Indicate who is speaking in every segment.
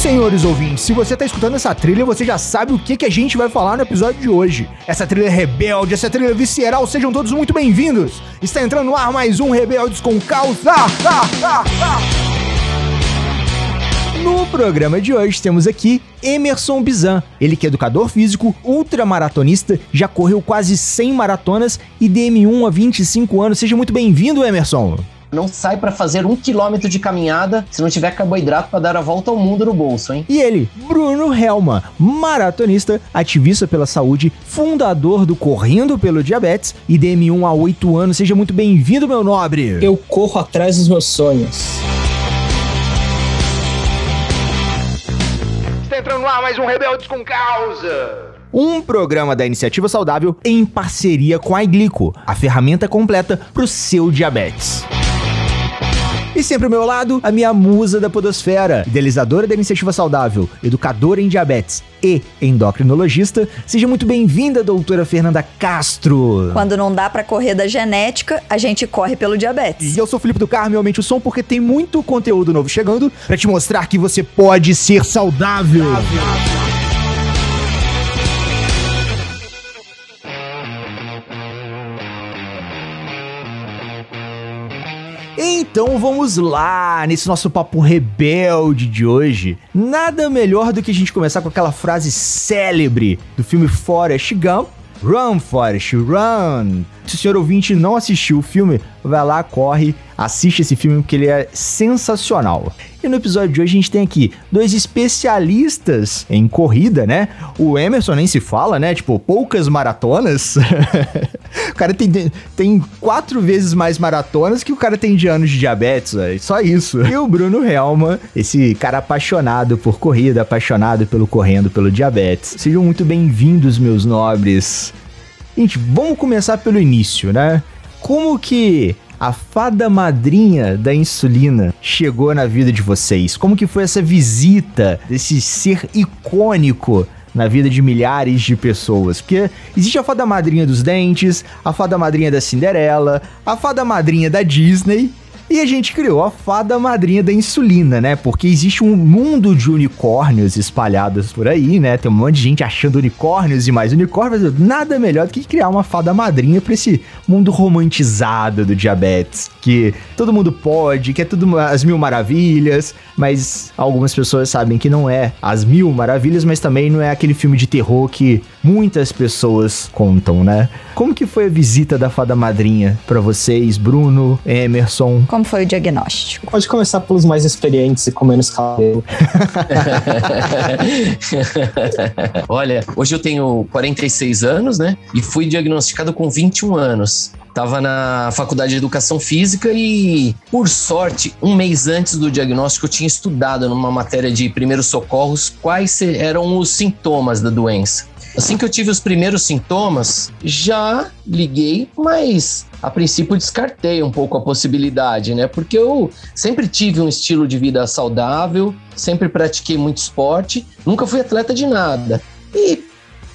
Speaker 1: senhores ouvintes, se você tá escutando essa trilha, você já sabe o que, que a gente vai falar no episódio de hoje. Essa trilha é rebelde, essa trilha é visceral, sejam todos muito bem-vindos. Está entrando no ar mais um Rebeldes com Causa. Ah, ah, ah. No programa de hoje temos aqui Emerson Bizan, ele que é educador físico, ultramaratonista, já correu quase 100 maratonas e DM1 há 25 anos. Seja muito bem-vindo, Emerson.
Speaker 2: Não sai para fazer um quilômetro de caminhada se não tiver carboidrato para dar a volta ao mundo no bolso, hein?
Speaker 1: E ele, Bruno Helma, maratonista, ativista pela saúde, fundador do Correndo pelo Diabetes e DM1 há 8 anos. Seja muito bem-vindo, meu nobre.
Speaker 3: Eu corro atrás dos meus sonhos.
Speaker 1: Está entrando no ar mais um Rebeldes com Causa um programa da Iniciativa Saudável em parceria com a Iglico, a ferramenta completa para o seu diabetes. E sempre ao meu lado, a minha musa da podosfera, idealizadora da Iniciativa Saudável, educadora em diabetes e endocrinologista. Seja muito bem-vinda, doutora Fernanda Castro.
Speaker 4: Quando não dá para correr da genética, a gente corre pelo diabetes.
Speaker 1: E eu sou o Felipe do Carmo, aumente o som porque tem muito conteúdo novo chegando para te mostrar que você pode ser saudável. saudável. Então vamos lá, nesse nosso papo rebelde de hoje. Nada melhor do que a gente começar com aquela frase célebre do filme Forrest Gump. Run, Forrest, run! Se o senhor ouvinte não assistiu o filme, vai lá, corre, assiste esse filme porque ele é sensacional. E no episódio de hoje a gente tem aqui dois especialistas em corrida, né? O Emerson nem se fala, né? Tipo, poucas maratonas. o cara tem, tem quatro vezes mais maratonas que o cara tem de anos de diabetes, véio. só isso. E o Bruno Helma, esse cara apaixonado por corrida, apaixonado pelo correndo, pelo diabetes. Sejam muito bem-vindos, meus nobres. Gente, vamos começar pelo início, né? Como que a fada madrinha da insulina chegou na vida de vocês? Como que foi essa visita desse ser icônico na vida de milhares de pessoas. Porque existe a fada madrinha dos dentes, a fada madrinha da Cinderela, a fada madrinha da Disney e a gente criou a fada madrinha da insulina, né? Porque existe um mundo de unicórnios espalhados por aí, né? Tem um monte de gente achando unicórnios e mais unicórnios. Nada melhor do que criar uma fada madrinha para esse mundo romantizado do diabetes. Que todo mundo pode, que é tudo as mil maravilhas, mas algumas pessoas sabem que não é as mil maravilhas, mas também não é aquele filme de terror que muitas pessoas contam, né? Como que foi a visita da fada madrinha para vocês, Bruno, Emerson?
Speaker 4: Como foi o diagnóstico?
Speaker 3: Pode começar pelos mais experientes e com menos cabelo.
Speaker 2: Olha, hoje eu tenho 46 anos, né? E fui diagnosticado com 21 anos. Tava na faculdade de educação física e, por sorte, um mês antes do diagnóstico, eu tinha estudado numa matéria de primeiros socorros quais eram os sintomas da doença. Assim que eu tive os primeiros sintomas, já liguei, mas a princípio descartei um pouco a possibilidade, né? Porque eu sempre tive um estilo de vida saudável, sempre pratiquei muito esporte, nunca fui atleta de nada. E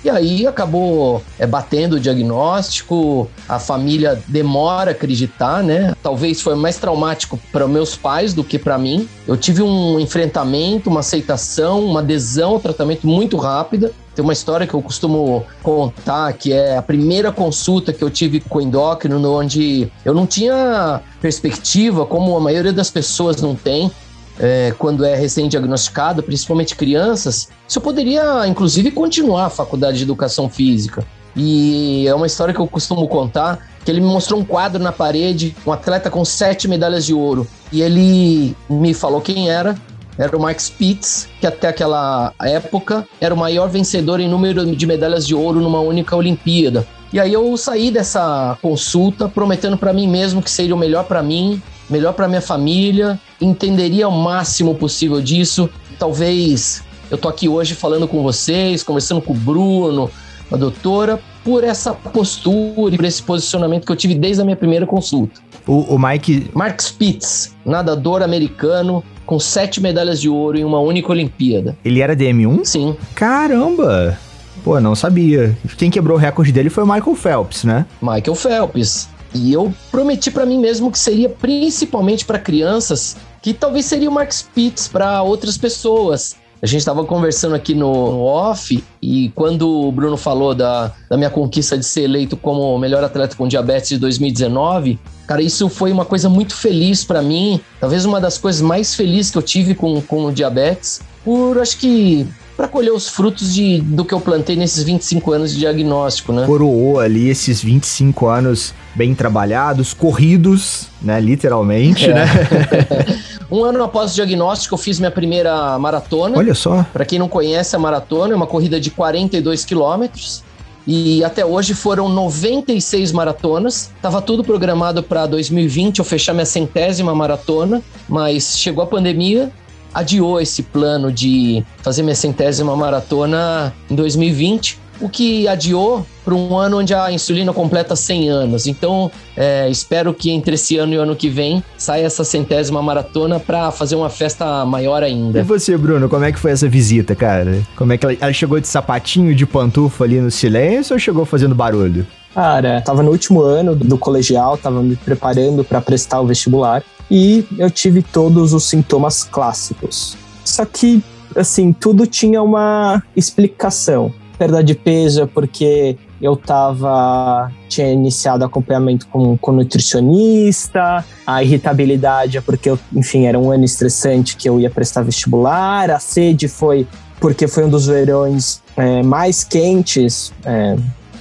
Speaker 2: e aí acabou é, batendo o diagnóstico, a família demora a acreditar, né? Talvez foi mais traumático para meus pais do que para mim. Eu tive um enfrentamento, uma aceitação, uma adesão ao tratamento muito rápida. Tem uma história que eu costumo contar, que é a primeira consulta que eu tive com o endócrino, onde eu não tinha perspectiva, como a maioria das pessoas não tem, é, quando é recém-diagnosticado, principalmente crianças, eu poderia, inclusive, continuar a faculdade de educação física. E é uma história que eu costumo contar, que ele me mostrou um quadro na parede, um atleta com sete medalhas de ouro. E ele me falou quem era. Era o Mark Spitz, que até aquela época era o maior vencedor em número de medalhas de ouro numa única Olimpíada. E aí eu saí dessa consulta prometendo para mim mesmo que seria o melhor para mim, melhor para minha família, entenderia o máximo possível disso. Talvez eu tô aqui hoje falando com vocês, conversando com o Bruno, a doutora, por essa postura e por esse posicionamento que eu tive desde a minha primeira consulta.
Speaker 1: O, o Mike.
Speaker 2: Mark Spitz, nadador americano, com sete medalhas de ouro em uma única Olimpíada.
Speaker 1: Ele era DM1?
Speaker 2: Sim.
Speaker 1: Caramba! Pô, não sabia. Quem quebrou o recorde dele foi o Michael Phelps, né?
Speaker 2: Michael Phelps. E eu prometi para mim mesmo que seria principalmente para crianças, que talvez seria o Mark Spitz para outras pessoas. A gente estava conversando aqui no, no, off e quando o Bruno falou da, da minha conquista de ser eleito como melhor atleta com diabetes de 2019, cara, isso foi uma coisa muito feliz para mim. Talvez uma das coisas mais felizes que eu tive com, com o diabetes. Por acho que para colher os frutos de, do que eu plantei nesses 25 anos de diagnóstico, né?
Speaker 1: Coroou ali esses 25 anos bem trabalhados, corridos, né? Literalmente, é. né?
Speaker 2: um ano após o diagnóstico, eu fiz minha primeira maratona.
Speaker 1: Olha só.
Speaker 2: Para quem não conhece, a maratona é uma corrida de 42 quilômetros. E até hoje foram 96 maratonas. Tava tudo programado para 2020 eu fechar minha centésima maratona, mas chegou a pandemia, adiou esse plano de fazer minha centésima maratona em 2020, o que adiou para um ano onde a insulina completa 100 anos. Então, é, espero que entre esse ano e o ano que vem saia essa centésima maratona para fazer uma festa maior ainda.
Speaker 1: E você, Bruno, como é que foi essa visita, cara? Como é que ela, ela chegou de sapatinho, de pantufa ali no silêncio ou chegou fazendo barulho?
Speaker 3: Cara, tava no último ano do colegial, tava me preparando para prestar o vestibular e eu tive todos os sintomas clássicos. Só que, assim, tudo tinha uma explicação. Perda de peso é porque eu tava tinha iniciado acompanhamento com, com nutricionista, a irritabilidade é porque eu, enfim, era um ano estressante que eu ia prestar vestibular, a sede foi porque foi um dos verões é, mais quentes é,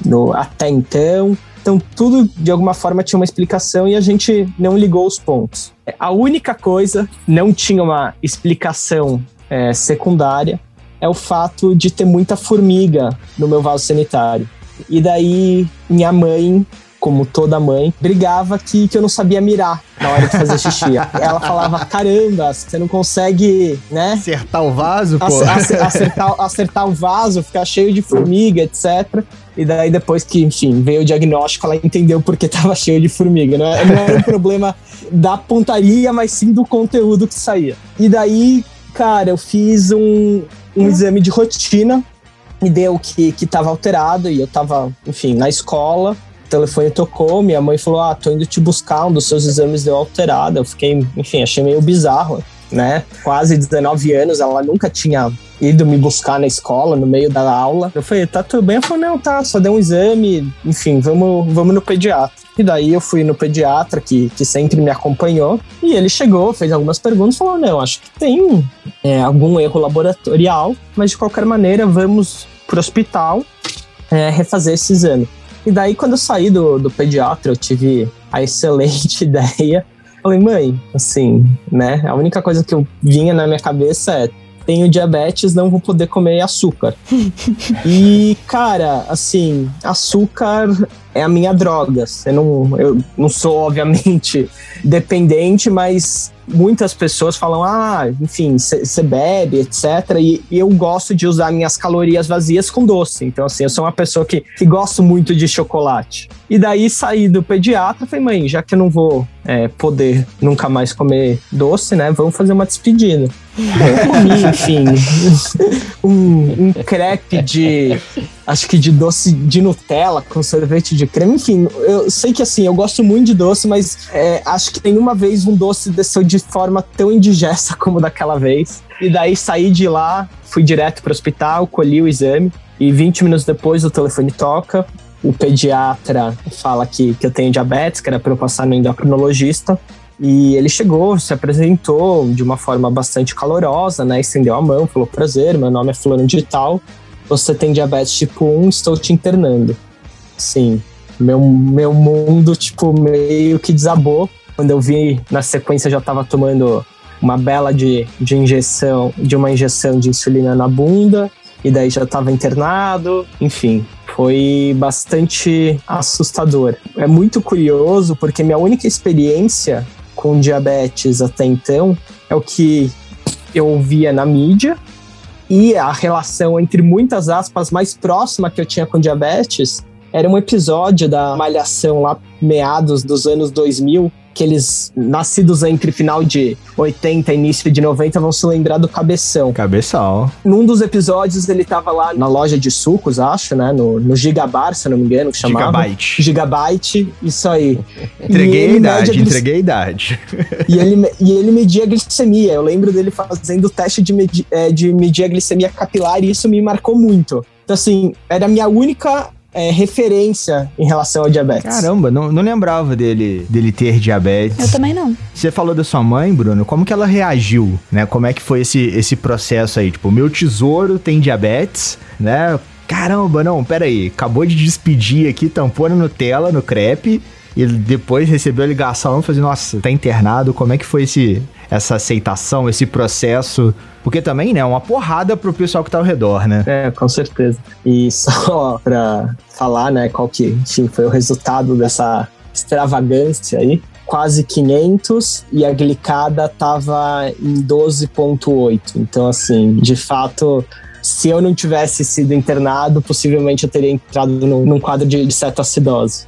Speaker 3: no, até então. Então, tudo de alguma forma tinha uma explicação e a gente não ligou os pontos. A única coisa, não tinha uma explicação é, secundária, é o fato de ter muita formiga no meu vaso sanitário. E daí, minha mãe como toda mãe, brigava que, que eu não sabia mirar na hora de fazer xixi. Ela falava: caramba, você não consegue, né?
Speaker 1: Acertar o vaso, pô.
Speaker 3: Acertar, acertar o vaso, ficar cheio de formiga, etc. E daí, depois que, enfim, veio o diagnóstico, ela entendeu porque estava cheio de formiga. Não, é, não era um problema da pontaria, mas sim do conteúdo que saía. E daí, cara, eu fiz um, um exame de rotina, me deu que, que tava alterado e eu tava, enfim, na escola telefone tocou, minha mãe falou: Ah, tô indo te buscar, um dos seus exames deu alterado. Eu fiquei, enfim, achei meio bizarro, né? Quase 19 anos, ela nunca tinha ido me buscar na escola, no meio da aula. Eu falei: Tá tudo bem? Ela falou: Não, tá, só deu um exame, enfim, vamos, vamos no pediatra. E daí eu fui no pediatra, que, que sempre me acompanhou, e ele chegou, fez algumas perguntas, falou: Não, acho que tem é, algum erro laboratorial, mas de qualquer maneira, vamos pro hospital é, refazer esse exame. E daí, quando eu saí do, do pediatra, eu tive a excelente ideia. Falei, mãe, assim, né? A única coisa que eu vinha na minha cabeça é: tenho diabetes, não vou poder comer açúcar. e, cara, assim, açúcar é a minha droga. Eu não, eu não sou, obviamente, dependente, mas muitas pessoas falam, ah, enfim, você bebe, etc. E, e, eu gosto de usar minhas calorias vazias com doce. Então, assim, eu sou uma pessoa que, que gosto muito de chocolate. E daí saí do pediatra, falei, mãe, já que eu não vou é, poder nunca mais comer doce, né? Vamos fazer uma despedida. Eu comi, enfim, um, um crepe de acho que de doce de Nutella com sorvete de creme. Enfim, eu sei que assim, eu gosto muito de doce, mas é, acho que nenhuma vez um doce desceu de forma tão indigesta como daquela vez. E daí saí de lá, fui direto para o hospital, colhi o exame e 20 minutos depois o telefone toca. O pediatra fala que, que eu tenho diabetes, que era para eu passar no endocrinologista. E ele chegou, se apresentou de uma forma bastante calorosa, né? Estendeu a mão, falou: prazer, meu nome é Fulano de Tal você tem diabetes tipo 1, estou te internando. Sim, meu, meu mundo, tipo, meio que desabou. Quando eu vi, na sequência, já estava tomando uma bela de, de injeção, de uma injeção de insulina na bunda, e daí já estava internado, enfim, foi bastante assustador. É muito curioso porque minha única experiência com diabetes até então é o que eu ouvia na mídia e a relação entre muitas aspas mais próxima que eu tinha com diabetes era um episódio da Malhação lá meados dos anos 2000 aqueles nascidos entre final de 80 e início de 90 vão se lembrar do Cabeção.
Speaker 1: Cabeção.
Speaker 3: Num dos episódios ele tava lá na loja de sucos, acho, né? No, no Gigabar, se não me engano, que chamava.
Speaker 1: Gigabyte.
Speaker 3: Gigabyte, isso aí.
Speaker 1: Entreguei a idade,
Speaker 3: a
Speaker 1: entreguei a idade.
Speaker 3: E ele, e ele media a glicemia. Eu lembro dele fazendo o teste de, medi- é, de medir a glicemia capilar e isso me marcou muito. Então, assim, era a minha única é, referência em relação ao diabetes.
Speaker 1: Caramba, não, não lembrava dele, dele ter diabetes.
Speaker 4: Eu também não.
Speaker 1: Você falou da sua mãe, Bruno, como que ela reagiu, né? Como é que foi esse, esse processo aí? Tipo, meu tesouro tem diabetes, né? Caramba, não, peraí, acabou de despedir aqui, tampou na Nutella, no crepe, e depois recebeu a ligação falou assim, nossa, tá internado, como é que foi esse, essa aceitação, esse processo? Porque também, né, é uma porrada pro pessoal que tá ao redor, né?
Speaker 3: É, com certeza. E só pra falar, né, qual que, enfim, foi o resultado dessa extravagância aí. Quase 500 e a glicada tava em 12.8. Então, assim, de fato, se eu não tivesse sido internado, possivelmente eu teria entrado num, num quadro de, de cetoacidose.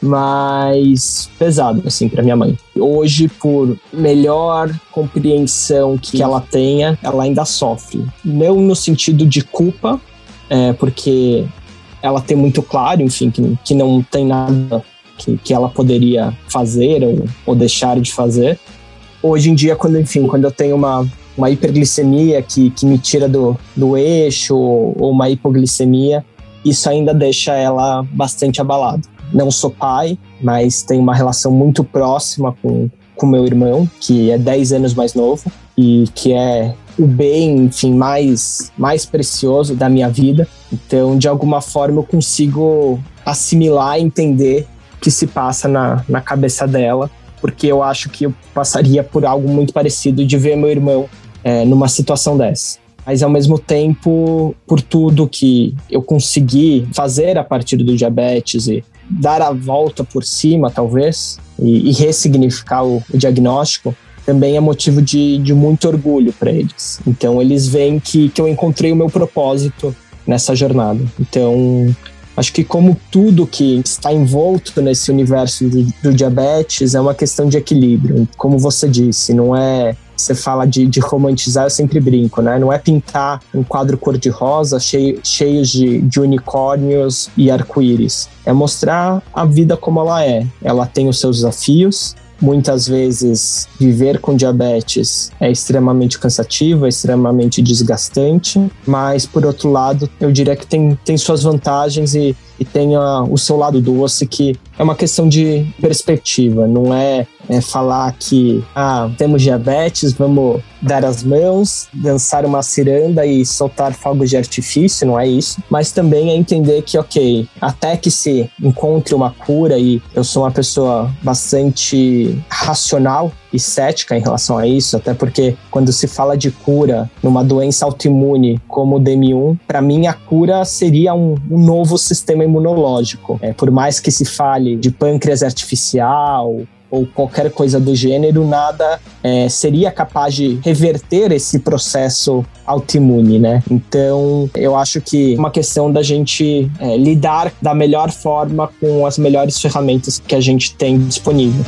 Speaker 3: Mas pesado, assim, pra minha mãe. Hoje, por melhor compreensão que ela tenha, ela ainda sofre. Não no sentido de culpa, é, porque ela tem muito claro, enfim, que, que não tem nada que, que ela poderia fazer ou, ou deixar de fazer. Hoje em dia, quando, enfim, quando eu tenho uma, uma hiperglicemia que, que me tira do, do eixo ou, ou uma hipoglicemia, isso ainda deixa ela bastante abalada. Não sou pai, mas tenho uma relação muito próxima com com meu irmão, que é 10 anos mais novo e que é o bem, enfim, mais mais precioso da minha vida. Então, de alguma forma eu consigo assimilar entender o que se passa na, na cabeça dela, porque eu acho que eu passaria por algo muito parecido de ver meu irmão é, numa situação dessa mas ao mesmo tempo, por tudo que eu consegui fazer a partir do diabetes e dar a volta por cima, talvez, e, e ressignificar o, o, diagnóstico, também é motivo de, de muito orgulho para eles. Então, eles veem que, que eu encontrei o meu propósito nessa jornada. Então, acho que como tudo que está envolto nesse universo do, do diabetes é uma questão de equilíbrio. Como você disse, não é você fala de, de, romantizar, eu sempre brinco, né? Não é pintar um quadro cor-de-rosa cheio, cheio de, de unicórnios e arco-íris. É mostrar a vida como ela é. Ela tem os seus desafios. Muitas vezes, viver com diabetes é extremamente cansativo, é extremamente desgastante, mas, por outro lado, eu diria que tem, tem suas vantagens e, e tem a, o seu lado doce, que é uma questão de perspectiva, não é, é falar que ah, temos diabetes, vamos dar as mãos, dançar uma ciranda e soltar fogos de artifício, não é isso, mas também é entender que, ok, até que se encontre uma cura e eu sou uma pessoa bastante racional e cética em relação a isso, até porque quando se fala de cura numa doença autoimune como o DM1, para mim a cura seria um, um novo sistema imunológico. É, por mais que se fale de pâncreas artificial ou qualquer coisa do gênero, nada é, seria capaz de reverter esse processo autoimune, né? Então, eu acho que é uma questão da gente é, lidar da melhor forma com as melhores ferramentas que a gente tem disponível.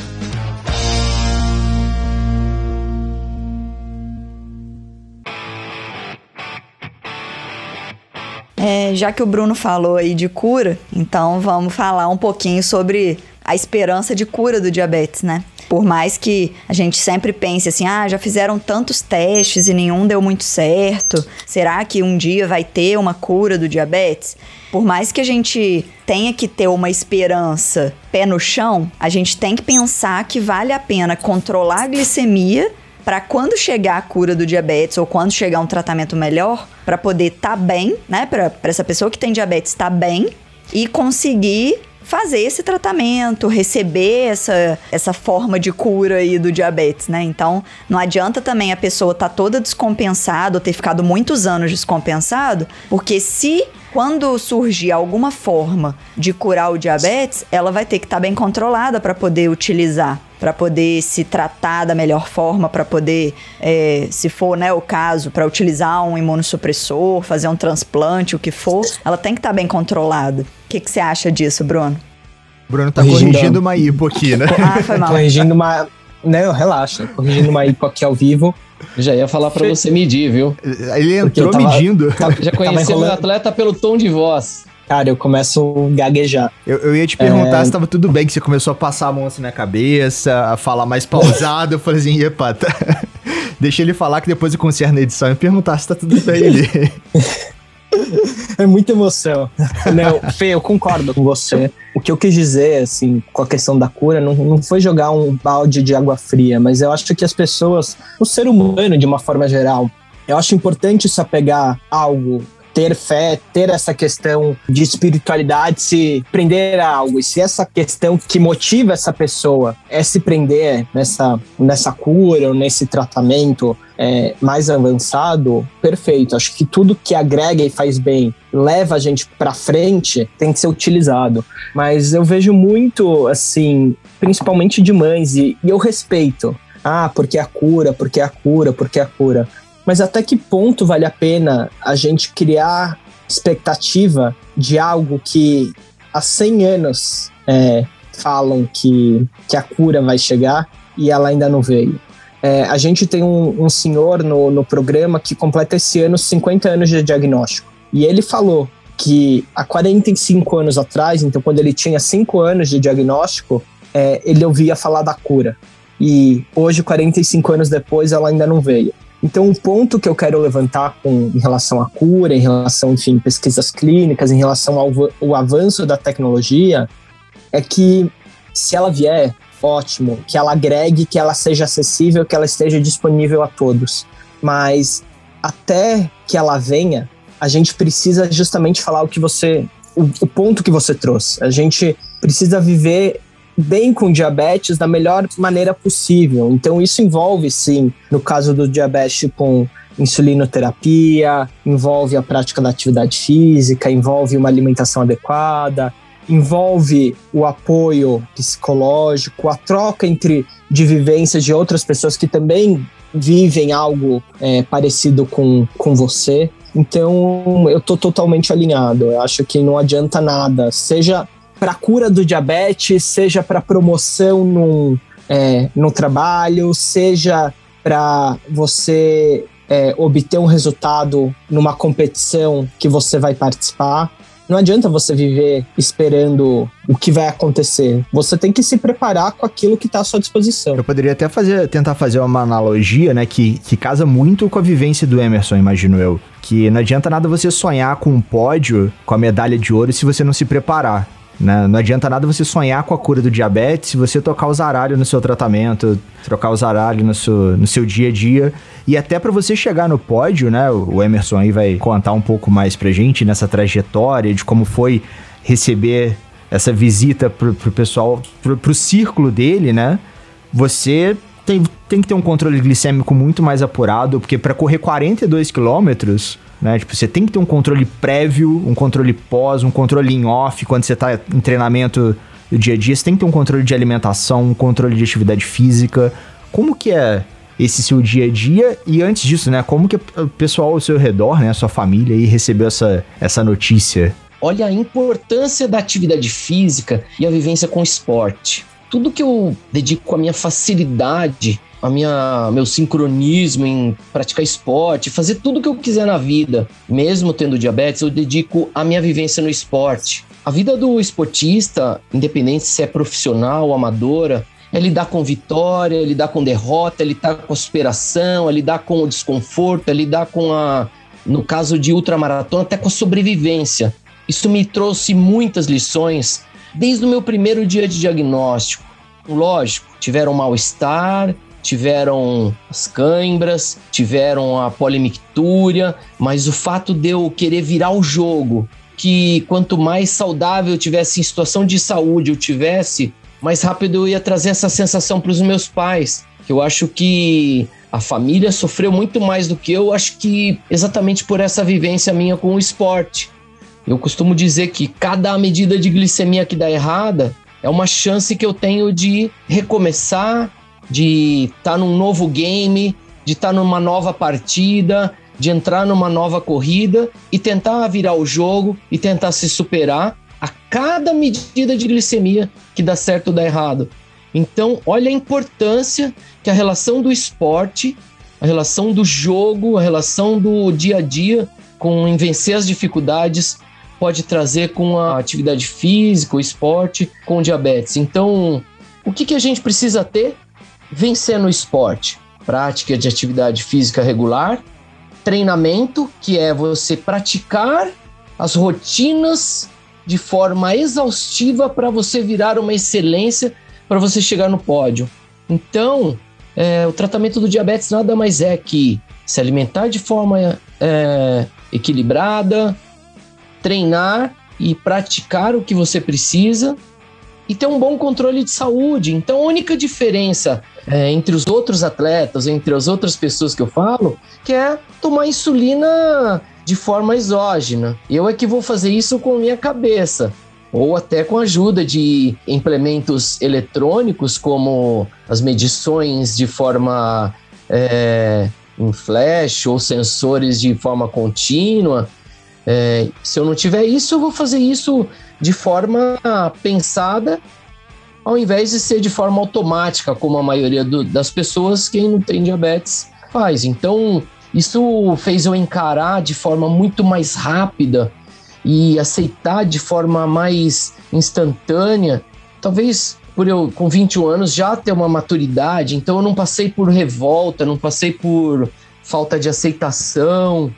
Speaker 4: Já que o Bruno falou aí de cura, então vamos falar um pouquinho sobre a esperança de cura do diabetes, né? Por mais que a gente sempre pense assim, ah, já fizeram tantos testes e nenhum deu muito certo, será que um dia vai ter uma cura do diabetes? Por mais que a gente tenha que ter uma esperança pé no chão, a gente tem que pensar que vale a pena controlar a glicemia para quando chegar a cura do diabetes ou quando chegar um tratamento melhor, para poder estar tá bem, né? Para essa pessoa que tem diabetes estar tá bem e conseguir fazer esse tratamento, receber essa, essa forma de cura aí do diabetes, né? Então, não adianta também a pessoa estar tá toda descompensada ou ter ficado muitos anos descompensado, porque se quando surgir alguma forma de curar o diabetes, ela vai ter que estar tá bem controlada para poder utilizar, para poder se tratar da melhor forma, para poder, é, se for né, o caso, para utilizar um imunossupressor, fazer um transplante, o que for, ela tem que estar tá bem controlada. O que, que você acha disso, Bruno?
Speaker 1: Bruno tá
Speaker 3: Corrigindo.
Speaker 1: corrigindo uma hipo aqui, né?
Speaker 4: Ah, foi mal.
Speaker 3: Corrigindo uma. Não, relaxa. Corrigindo uma hipo aqui ao vivo.
Speaker 2: Já ia falar pra você medir, viu?
Speaker 1: Ele entrou
Speaker 3: tava-
Speaker 1: medindo.
Speaker 2: Já conheceu meu
Speaker 3: enrolando.
Speaker 2: atleta pelo tom de voz.
Speaker 3: Cara, eu começo a gaguejar.
Speaker 1: Eu, eu ia te perguntar se tava tudo bem, que você começou a passar a mão assim na cabeça, a falar mais pausado. Eu falei assim, epa, tá. Deixa ele falar que depois eu conserto na edição e perguntar se tá tudo bem ali.
Speaker 3: É muita emoção. Não, Fê, eu concordo com você. O que eu quis dizer, assim, com a questão da cura, não, não foi jogar um balde de água fria, mas eu acho que as pessoas, o ser humano de uma forma geral, eu acho importante se apegar a algo, ter fé, ter essa questão de espiritualidade, se prender a algo. E se essa questão que motiva essa pessoa é se prender nessa, nessa cura ou nesse tratamento é, mais avançado, perfeito. Acho que tudo que agrega e faz bem, leva a gente para frente, tem que ser utilizado. Mas eu vejo muito, assim, principalmente de mães, e, e eu respeito. Ah, porque a cura, porque a cura, porque a cura. Mas até que ponto vale a pena a gente criar expectativa de algo que há 100 anos é, falam que, que a cura vai chegar e ela ainda não veio? É, a gente tem um, um senhor no, no programa que completa esse ano 50 anos de diagnóstico. E ele falou que há 45 anos atrás, então quando ele tinha 5 anos de diagnóstico, é, ele ouvia falar da cura. E hoje, 45 anos depois, ela ainda não veio. Então, o ponto que eu quero levantar com, em relação à cura, em relação, enfim, pesquisas clínicas, em relação ao, ao avanço da tecnologia, é que se ela vier, ótimo, que ela agregue, que ela seja acessível, que ela esteja disponível a todos. Mas até que ela venha, a gente precisa justamente falar o que você, o, o ponto que você trouxe. A gente precisa viver bem com diabetes da melhor maneira possível. Então isso envolve sim, no caso do diabetes com insulinoterapia, envolve a prática da atividade física, envolve uma alimentação adequada, envolve o apoio psicológico, a troca entre de vivências de outras pessoas que também vivem algo é, parecido com, com você. Então, eu tô totalmente alinhado. Eu acho que não adianta nada, seja para cura do diabetes, seja para promoção num, é, no trabalho, seja para você é, obter um resultado numa competição que você vai participar. Não adianta você viver esperando o que vai acontecer. Você tem que se preparar com aquilo que está à sua disposição.
Speaker 1: Eu poderia até fazer, tentar fazer uma analogia, né, que, que casa muito com a vivência do Emerson, imagino eu. Que não adianta nada você sonhar com um pódio, com a medalha de ouro, se você não se preparar. Né? Não adianta nada você sonhar com a cura do diabetes se você tocar o zaralho no seu tratamento, trocar o zaralho no seu, no seu dia a dia. E até para você chegar no pódio, né? O Emerson aí vai contar um pouco mais pra gente nessa trajetória de como foi receber essa visita pro, pro pessoal, pro, pro círculo dele, né? Você tem, tem que ter um controle glicêmico muito mais apurado, porque para correr 42 quilômetros, né? Tipo, você tem que ter um controle prévio, um controle pós, um controle em off, quando você tá em treinamento do dia a dia, você tem que ter um controle de alimentação, um controle de atividade física. Como que é esse seu dia a dia? E antes disso, né? Como que o pessoal ao seu redor, né? Sua família aí recebeu essa, essa notícia?
Speaker 2: Olha a importância da atividade física e a vivência com esporte. Tudo que eu dedico a minha facilidade, a minha meu sincronismo em praticar esporte, fazer tudo que eu quiser na vida, mesmo tendo diabetes, eu dedico a minha vivência no esporte. A vida do esportista, independente se é profissional ou amadora, é lidar com vitória, é lidar com derrota, é lidar com a superação, é lidar com o desconforto, é lidar com a, no caso de ultramaratona, até com a sobrevivência. Isso me trouxe muitas lições desde o meu primeiro dia de diagnóstico. Lógico, tiveram mal-estar, tiveram as câimbras, tiveram a polimictúria, mas o fato de eu querer virar o jogo, que quanto mais saudável eu tivesse em situação de saúde eu tivesse, mais rápido eu ia trazer essa sensação para os meus pais. Que eu acho que a família sofreu muito mais do que eu, acho que exatamente por essa vivência minha com o esporte. Eu costumo dizer que cada medida de glicemia que dá errada é uma chance que eu tenho de recomeçar, de estar tá num novo game, de estar tá numa nova partida, de entrar numa nova corrida e tentar virar o jogo e tentar se superar a cada medida de glicemia que dá certo ou dá errado. Então, olha a importância que a relação do esporte, a relação do jogo, a relação do dia a dia com vencer as dificuldades pode trazer com a atividade física, o esporte, com diabetes. Então, o que, que a gente precisa ter? Vencer no esporte. Prática de atividade física regular, treinamento, que é você praticar as rotinas de forma exaustiva para você virar uma excelência, para você chegar no pódio. Então, é, o tratamento do diabetes nada mais é que se alimentar de forma é, equilibrada, treinar e praticar o que você precisa e ter um bom controle de saúde. Então, a única diferença é, entre os outros atletas, entre as outras pessoas que eu falo, que é tomar insulina de forma exógena. Eu é que vou fazer isso com minha cabeça. Ou até com a ajuda de implementos eletrônicos, como as medições de forma é, em flash ou sensores de forma contínua. É, se eu não tiver isso, eu vou fazer isso de forma pensada, ao invés de ser de forma automática, como a maioria do, das pessoas que não tem diabetes faz. Então, isso fez eu encarar de forma muito mais rápida e aceitar de forma mais instantânea. Talvez por eu, com 21 anos, já ter uma maturidade, então eu não passei por revolta, não passei por falta de aceitação.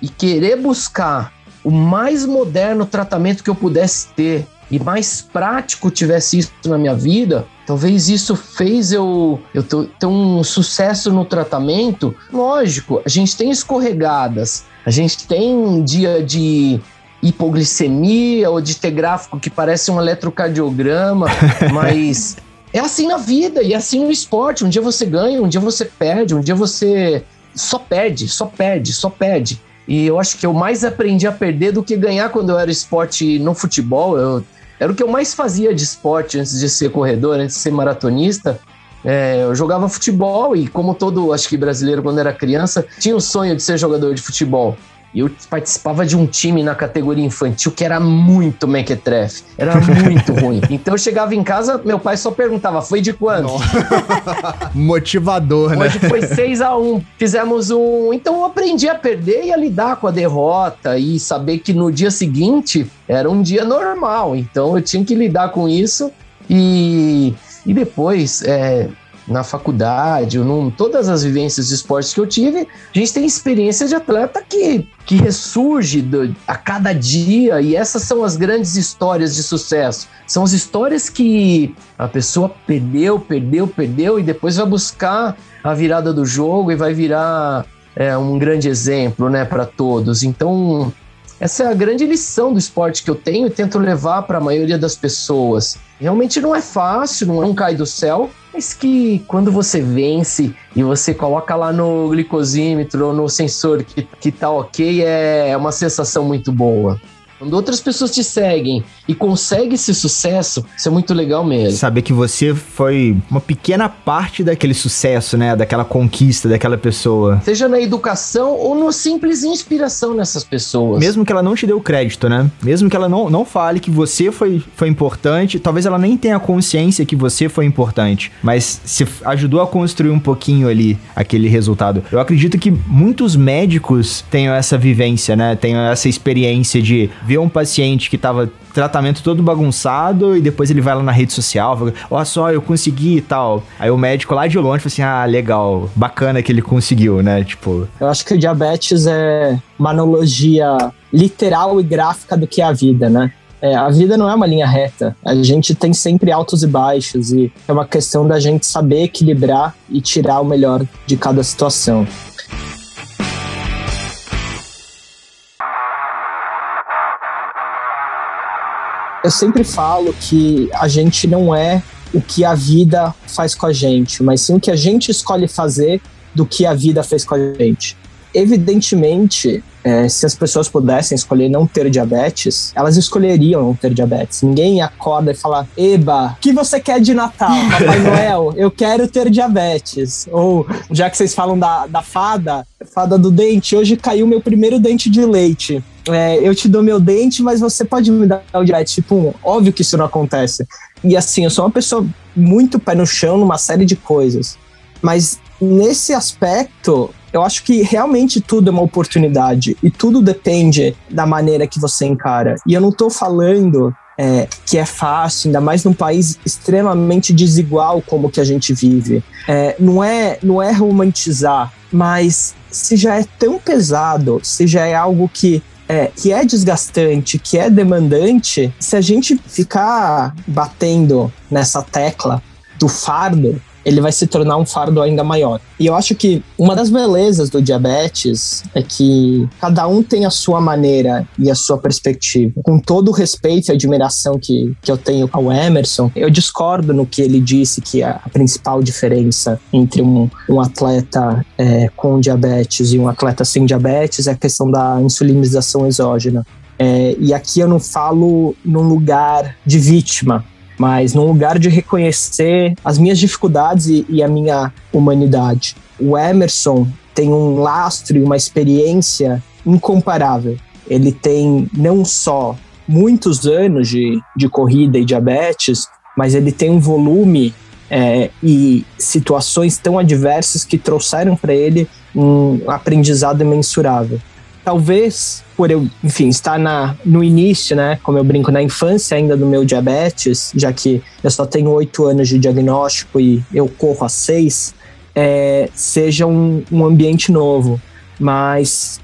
Speaker 2: E querer buscar o mais moderno tratamento que eu pudesse ter e mais prático tivesse isso na minha vida, talvez isso fez eu, eu ter um sucesso no tratamento. Lógico, a gente tem escorregadas, a gente tem dia de hipoglicemia ou de ter gráfico que parece um eletrocardiograma, mas é assim na vida e é assim no esporte. Um dia você ganha, um dia você perde, um dia você só perde, só perde, só perde. E eu acho que eu mais aprendi a perder do que ganhar quando eu era esporte no futebol. Eu, era o que eu mais fazia de esporte antes de ser corredor, antes de ser maratonista. É, eu jogava futebol e, como todo, acho que brasileiro, quando era criança, tinha o sonho de ser jogador de futebol. E eu participava de um time na categoria infantil que era muito mequetrefe. Era muito ruim. Então eu chegava em casa, meu pai só perguntava, foi de quanto?
Speaker 1: Motivador, né?
Speaker 2: Hoje foi 6 a 1 Fizemos um. Então eu aprendi a perder e a lidar com a derrota e saber que no dia seguinte era um dia normal. Então eu tinha que lidar com isso. E, e depois, é, na faculdade, num, todas as vivências de esportes que eu tive, a gente tem experiência de atleta que, que ressurge do, a cada dia, e essas são as grandes histórias de sucesso. São as histórias que a pessoa perdeu, perdeu, perdeu, e depois vai buscar a virada do jogo e vai virar é, um grande exemplo né, para todos. Então, essa é a grande lição do esporte que eu tenho e tento levar para a maioria das pessoas. Realmente não é fácil, não, é cai do céu, mas que quando você vence e você coloca lá no glicosímetro ou no sensor que, que tá ok, é uma sensação muito boa. Quando outras pessoas te seguem e conseguem esse sucesso, isso é muito legal mesmo.
Speaker 1: Saber que você foi uma pequena parte daquele sucesso, né? Daquela conquista daquela pessoa.
Speaker 2: Seja na educação ou no simples inspiração nessas pessoas.
Speaker 1: Mesmo que ela não te dê o crédito, né? Mesmo que ela não, não fale que você foi, foi importante, talvez ela nem tenha consciência que você foi importante, mas se ajudou a construir um pouquinho ali aquele resultado. Eu acredito que muitos médicos tenham essa vivência, né? Tenham essa experiência de vê um paciente que tava tratamento todo bagunçado e depois ele vai lá na rede social, fala, olha só, eu consegui e tal. Aí o médico lá de longe fala assim: ah, legal, bacana que ele conseguiu, né? Tipo.
Speaker 3: Eu acho que o diabetes é uma analogia literal e gráfica do que é a vida, né? É, a vida não é uma linha reta. A gente tem sempre altos e baixos e é uma questão da gente saber equilibrar e tirar o melhor de cada situação. Eu sempre falo que a gente não é o que a vida faz com a gente, mas sim o que a gente escolhe fazer do que a vida fez com a gente. Evidentemente, é, se as pessoas pudessem escolher não ter diabetes, elas escolheriam não ter diabetes. Ninguém acorda e fala: Eba, o que você quer de Natal, Papai Noel? Eu quero ter diabetes. Ou, já que vocês falam da, da fada, fada do dente, hoje caiu meu primeiro dente de leite é, eu te dou meu dente, mas você pode me dar o diabetes tipo 1. Óbvio que isso não acontece. E assim, eu sou uma pessoa muito pé no chão numa série de coisas. Mas nesse aspecto, eu acho que realmente tudo é uma oportunidade e tudo depende da maneira que você encara. E eu não estou falando é, que é fácil, ainda mais num país extremamente desigual como que a gente vive. É, não, é, não é romantizar, mas se já é tão pesado, se já é algo que é, que é desgastante, que é demandante, se a gente ficar batendo nessa tecla do fardo, ele vai se tornar um fardo ainda maior. E eu acho que uma das belezas do diabetes é que cada um tem a sua maneira e a sua perspectiva. Com todo o respeito e admiração que, que eu tenho ao Emerson, eu discordo no que ele disse que a principal diferença entre um, um atleta é, com diabetes e um atleta sem diabetes é a questão da insulinização exógena. É, e aqui eu não falo num lugar de vítima, mas num lugar de reconhecer as minhas dificuldades e, e a minha humanidade. O Emerson tem um lastro e uma experiência incomparável. Ele tem não só muitos anos de, de corrida e diabetes, mas ele tem um volume é, e situações tão adversas que trouxeram para ele um aprendizado imensurável talvez por eu, enfim, estar na, no início, né, como eu brinco, na infância ainda do meu diabetes, já que eu só tenho oito anos de diagnóstico e eu corro a seis, é, seja um, um ambiente novo. Mas,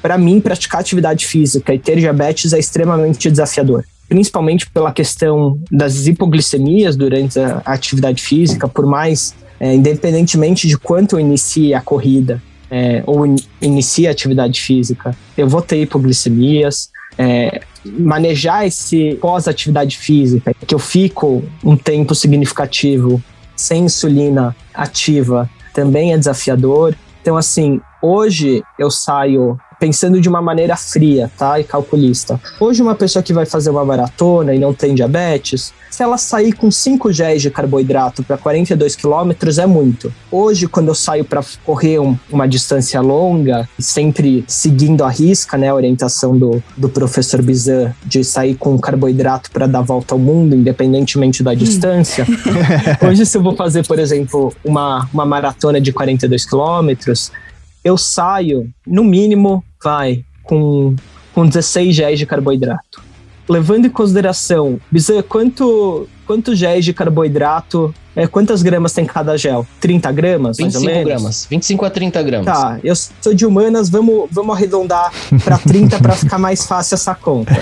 Speaker 3: para mim, praticar atividade física e ter diabetes é extremamente desafiador. Principalmente pela questão das hipoglicemias durante a atividade física, por mais, é, independentemente de quanto eu inicie a corrida, é, ou in, inicia atividade física, eu vou ter hipoglicemias. É, manejar esse pós-atividade física, que eu fico um tempo significativo sem insulina ativa, também é desafiador. Então, assim, hoje eu saio pensando de uma maneira fria, tá? E calculista. Hoje, uma pessoa que vai fazer uma maratona e não tem diabetes, se ela sair com 5 géis de carboidrato para 42 quilômetros, é muito. Hoje, quando eu saio para correr um, uma distância longa, sempre seguindo a risca, né, a orientação do, do professor Bizan de sair com carboidrato para dar volta ao mundo, independentemente da distância. Hoje, se eu vou fazer, por exemplo, uma, uma maratona de 42 quilômetros, eu saio, no mínimo, vai, com, com 16 géis de carboidrato. Levando em consideração, Bizan, quanto, quanto géis de carboidrato, é, quantas gramas tem cada gel? 30 gramas, mais ou menos?
Speaker 2: 25 gramas, 25 a 30 gramas.
Speaker 3: Tá, eu sou de humanas, vamos, vamos arredondar para 30 para ficar mais fácil essa conta.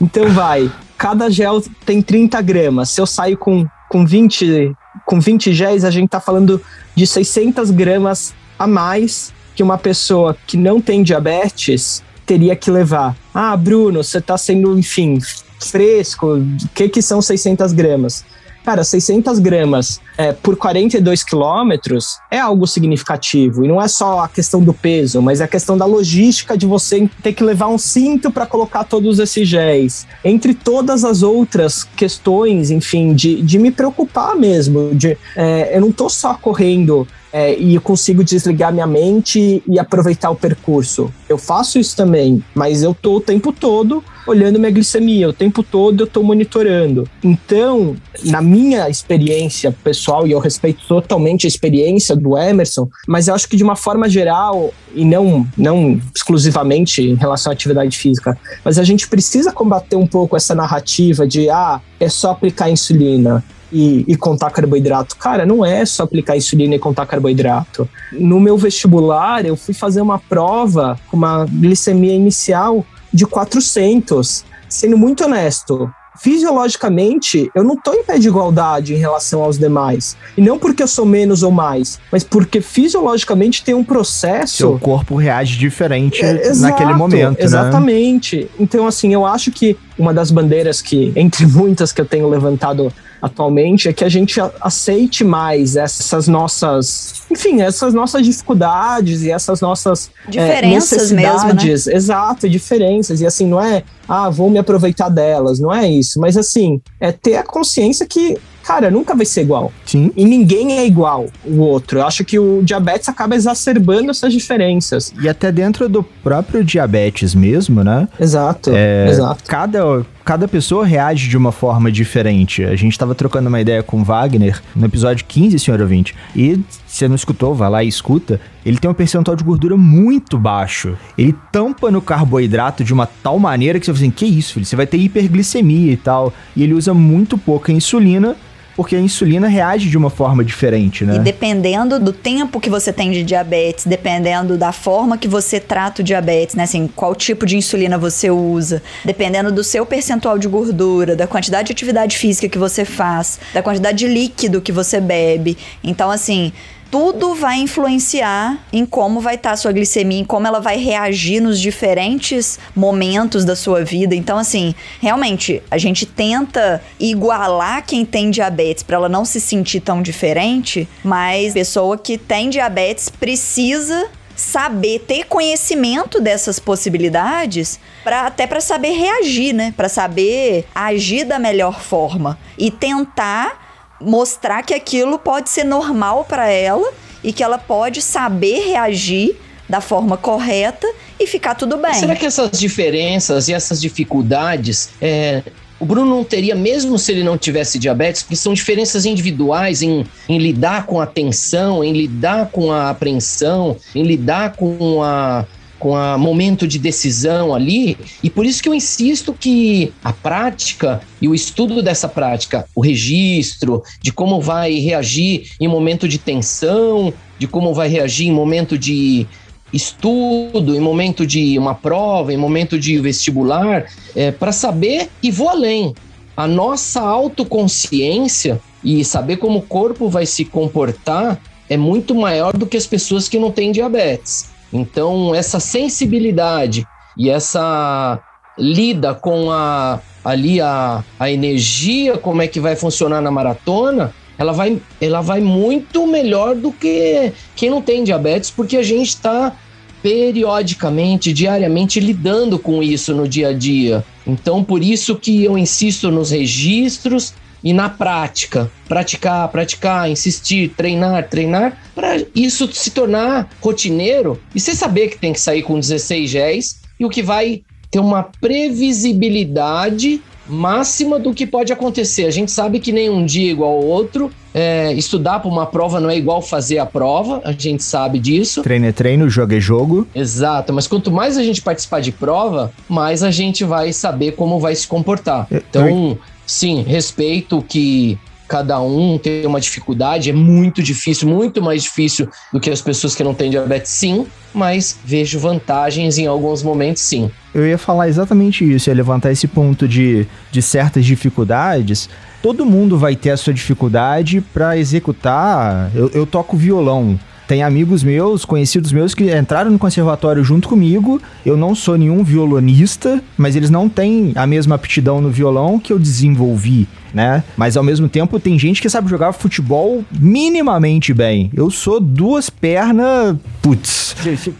Speaker 3: Então vai, cada gel tem 30 gramas. Se eu saio com, com, 20, com 20 géis, a gente tá falando de 600 gramas a mais que uma pessoa que não tem diabetes teria que levar. Ah, Bruno, você está sendo, enfim, fresco, o que, que são 600 gramas? Cara, 600 gramas é, por 42 quilômetros é algo significativo. E não é só a questão do peso, mas é a questão da logística de você ter que levar um cinto para colocar todos esses géis. Entre todas as outras questões, enfim, de, de me preocupar mesmo. De, é, eu não estou só correndo é, e eu consigo desligar minha mente e aproveitar o percurso. Eu faço isso também, mas eu tô o tempo todo olhando minha glicemia, o tempo todo eu tô monitorando. Então, na minha experiência pessoal, e eu respeito totalmente a experiência do Emerson, mas eu acho que de uma forma geral, e não, não exclusivamente em relação à atividade física, mas a gente precisa combater um pouco essa narrativa de, ah, é só aplicar insulina e, e, contar carboidrato. Cara, não é só aplicar insulina e contar carboidrato. No meu vestibular, eu fui fazer uma prova com uma glicemia inicial de 400. Sendo muito honesto, fisiologicamente, eu não estou em pé de igualdade em relação aos demais. E não porque eu sou menos ou mais, mas porque fisiologicamente tem um processo.
Speaker 1: Seu corpo reage diferente é, exato, naquele momento. Né?
Speaker 3: Exatamente. Né? Então, assim, eu acho que uma das bandeiras que, entre muitas que eu tenho levantado atualmente é que a gente aceite mais essas nossas, enfim, essas nossas dificuldades e essas nossas
Speaker 4: é, diferenças
Speaker 3: é, necessidades, mesmo, né? exato, diferenças. E assim não é, ah, vou me aproveitar delas, não é isso, mas assim é ter a consciência que cara, nunca vai ser igual.
Speaker 1: Sim.
Speaker 3: E ninguém é igual o outro. Eu acho que o diabetes acaba exacerbando essas diferenças.
Speaker 1: E até dentro do próprio diabetes mesmo, né?
Speaker 3: Exato,
Speaker 1: É,
Speaker 3: exato.
Speaker 1: Cada, cada pessoa reage de uma forma diferente. A gente tava trocando uma ideia com o Wagner no episódio 15, senhor ouvinte. E se você não escutou, vai lá e escuta. Ele tem um percentual de gordura muito baixo. Ele tampa no carboidrato de uma tal maneira que você fala assim: que isso, filho? Você vai ter hiperglicemia e tal. E ele usa muito pouca insulina. Porque a insulina reage de uma forma diferente, né?
Speaker 4: E dependendo do tempo que você tem de diabetes, dependendo da forma que você trata o diabetes, né? Assim, qual tipo de insulina você usa, dependendo do seu percentual de gordura, da quantidade de atividade física que você faz, da quantidade de líquido que você bebe. Então, assim. Tudo vai influenciar em como vai estar a sua glicemia, em como ela vai reagir nos diferentes momentos da sua vida. Então, assim, realmente, a gente tenta igualar quem tem diabetes para ela não se sentir tão diferente, mas pessoa que tem diabetes precisa saber ter conhecimento dessas possibilidades para até para saber reagir, né? Para saber agir da melhor forma e tentar mostrar que aquilo pode ser normal para ela e que ela pode saber reagir da forma correta e ficar tudo bem.
Speaker 2: Será que essas diferenças e essas dificuldades é, o Bruno não teria, mesmo se ele não tivesse diabetes, porque são diferenças individuais em, em lidar com a tensão, em lidar com a apreensão, em lidar com a com o momento de decisão ali, e por isso que eu insisto que a prática e o estudo dessa prática, o registro de como vai reagir em momento de tensão, de como vai reagir em momento de estudo, em momento de uma prova, em momento de vestibular, é, para saber e vou além. A nossa autoconsciência e saber como o corpo vai se comportar é muito maior do que as pessoas que não têm diabetes. Então, essa sensibilidade e essa lida com a ali a, a energia, como é que vai funcionar na maratona, ela vai, ela vai muito melhor do que quem não tem diabetes, porque a gente está periodicamente, diariamente lidando com isso no dia a dia. Então, por isso que eu insisto nos registros e na prática, praticar, praticar, insistir, treinar, treinar, para isso se tornar rotineiro e você saber que tem que sair com 16 géis e o que vai ter uma previsibilidade máxima do que pode acontecer. A gente sabe que nenhum dia é igual ao outro. É, estudar para uma prova não é igual fazer a prova, a gente sabe disso.
Speaker 1: Treino é treino, jogo é jogo.
Speaker 2: Exato, mas quanto mais a gente participar de prova, mais a gente vai saber como vai se comportar. Então, sim, respeito que cada um tem uma dificuldade, é muito difícil, muito mais difícil do que as pessoas que não têm diabetes, sim, mas vejo vantagens em alguns momentos, sim.
Speaker 1: Eu ia falar exatamente isso, ia levantar esse ponto de, de certas dificuldades. Todo mundo vai ter a sua dificuldade para executar. Eu, eu toco violão. Tem amigos meus, conhecidos meus, que entraram no conservatório junto comigo. Eu não sou nenhum violonista, mas eles não têm a mesma aptidão no violão que eu desenvolvi, né? Mas ao mesmo tempo tem gente que sabe jogar futebol minimamente bem. Eu sou duas pernas. Putz,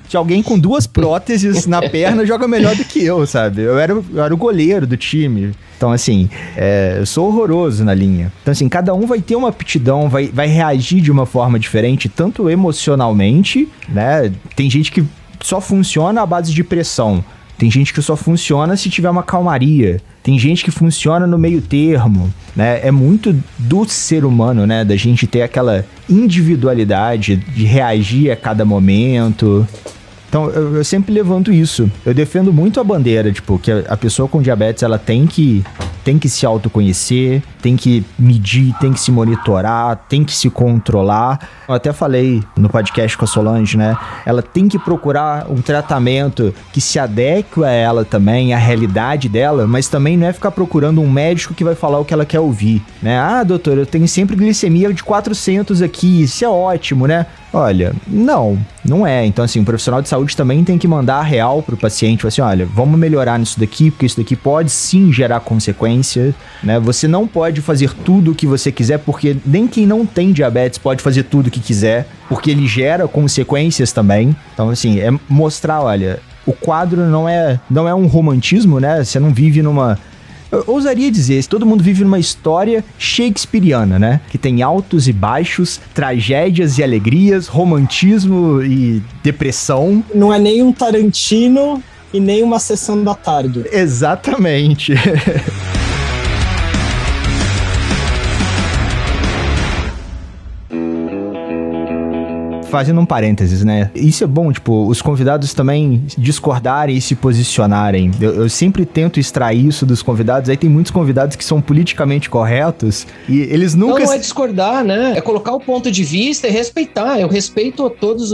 Speaker 1: se, alguém com duas próteses na perna joga melhor do que eu, sabe? Eu era, eu era o goleiro do time. Então, assim, é, eu sou horroroso na linha. Então, assim, cada um vai ter uma aptidão, vai, vai reagir de uma forma diferente, tanto emocionalmente, né? Tem gente que só funciona à base de pressão. Tem gente que só funciona se tiver uma calmaria. Tem gente que funciona no meio termo, né? É muito do ser humano, né? Da gente ter aquela individualidade de reagir a cada momento. Então, eu, eu sempre levanto isso. Eu defendo muito a bandeira, tipo, que a, a pessoa com diabetes, ela tem que tem que se autoconhecer, tem que medir, tem que se monitorar, tem que se controlar. Eu até falei no podcast com a Solange, né? Ela tem que procurar um tratamento que se adeque a ela também, à realidade dela, mas também não é ficar procurando um médico que vai falar o que ela quer ouvir, né? Ah, doutor, eu tenho sempre glicemia de 400 aqui, isso é ótimo, né? Olha, não, não é. Então, assim, o profissional de saúde também tem que mandar a real pro paciente, assim, olha, vamos melhorar nisso daqui, porque isso daqui pode sim gerar consequência, né? Você não pode fazer tudo o que você quiser, porque nem quem não tem diabetes pode fazer tudo o que quiser, porque ele gera consequências também. Então, assim, é mostrar, olha, o quadro não é, não é um romantismo, né? Você não vive numa Eu ousaria dizer, todo mundo vive numa história shakespeariana, né? Que tem altos e baixos, tragédias e alegrias, romantismo e depressão.
Speaker 3: Não é nem um Tarantino e nem uma sessão da tarde.
Speaker 1: Exatamente. fazendo um parênteses, né? Isso é bom, tipo, os convidados também discordarem e se posicionarem. Eu, eu, sempre tento extrair isso dos convidados. Aí tem muitos convidados que são politicamente corretos e eles nunca.
Speaker 2: Não, não é discordar, né? É colocar o ponto de vista e respeitar. Eu respeito todas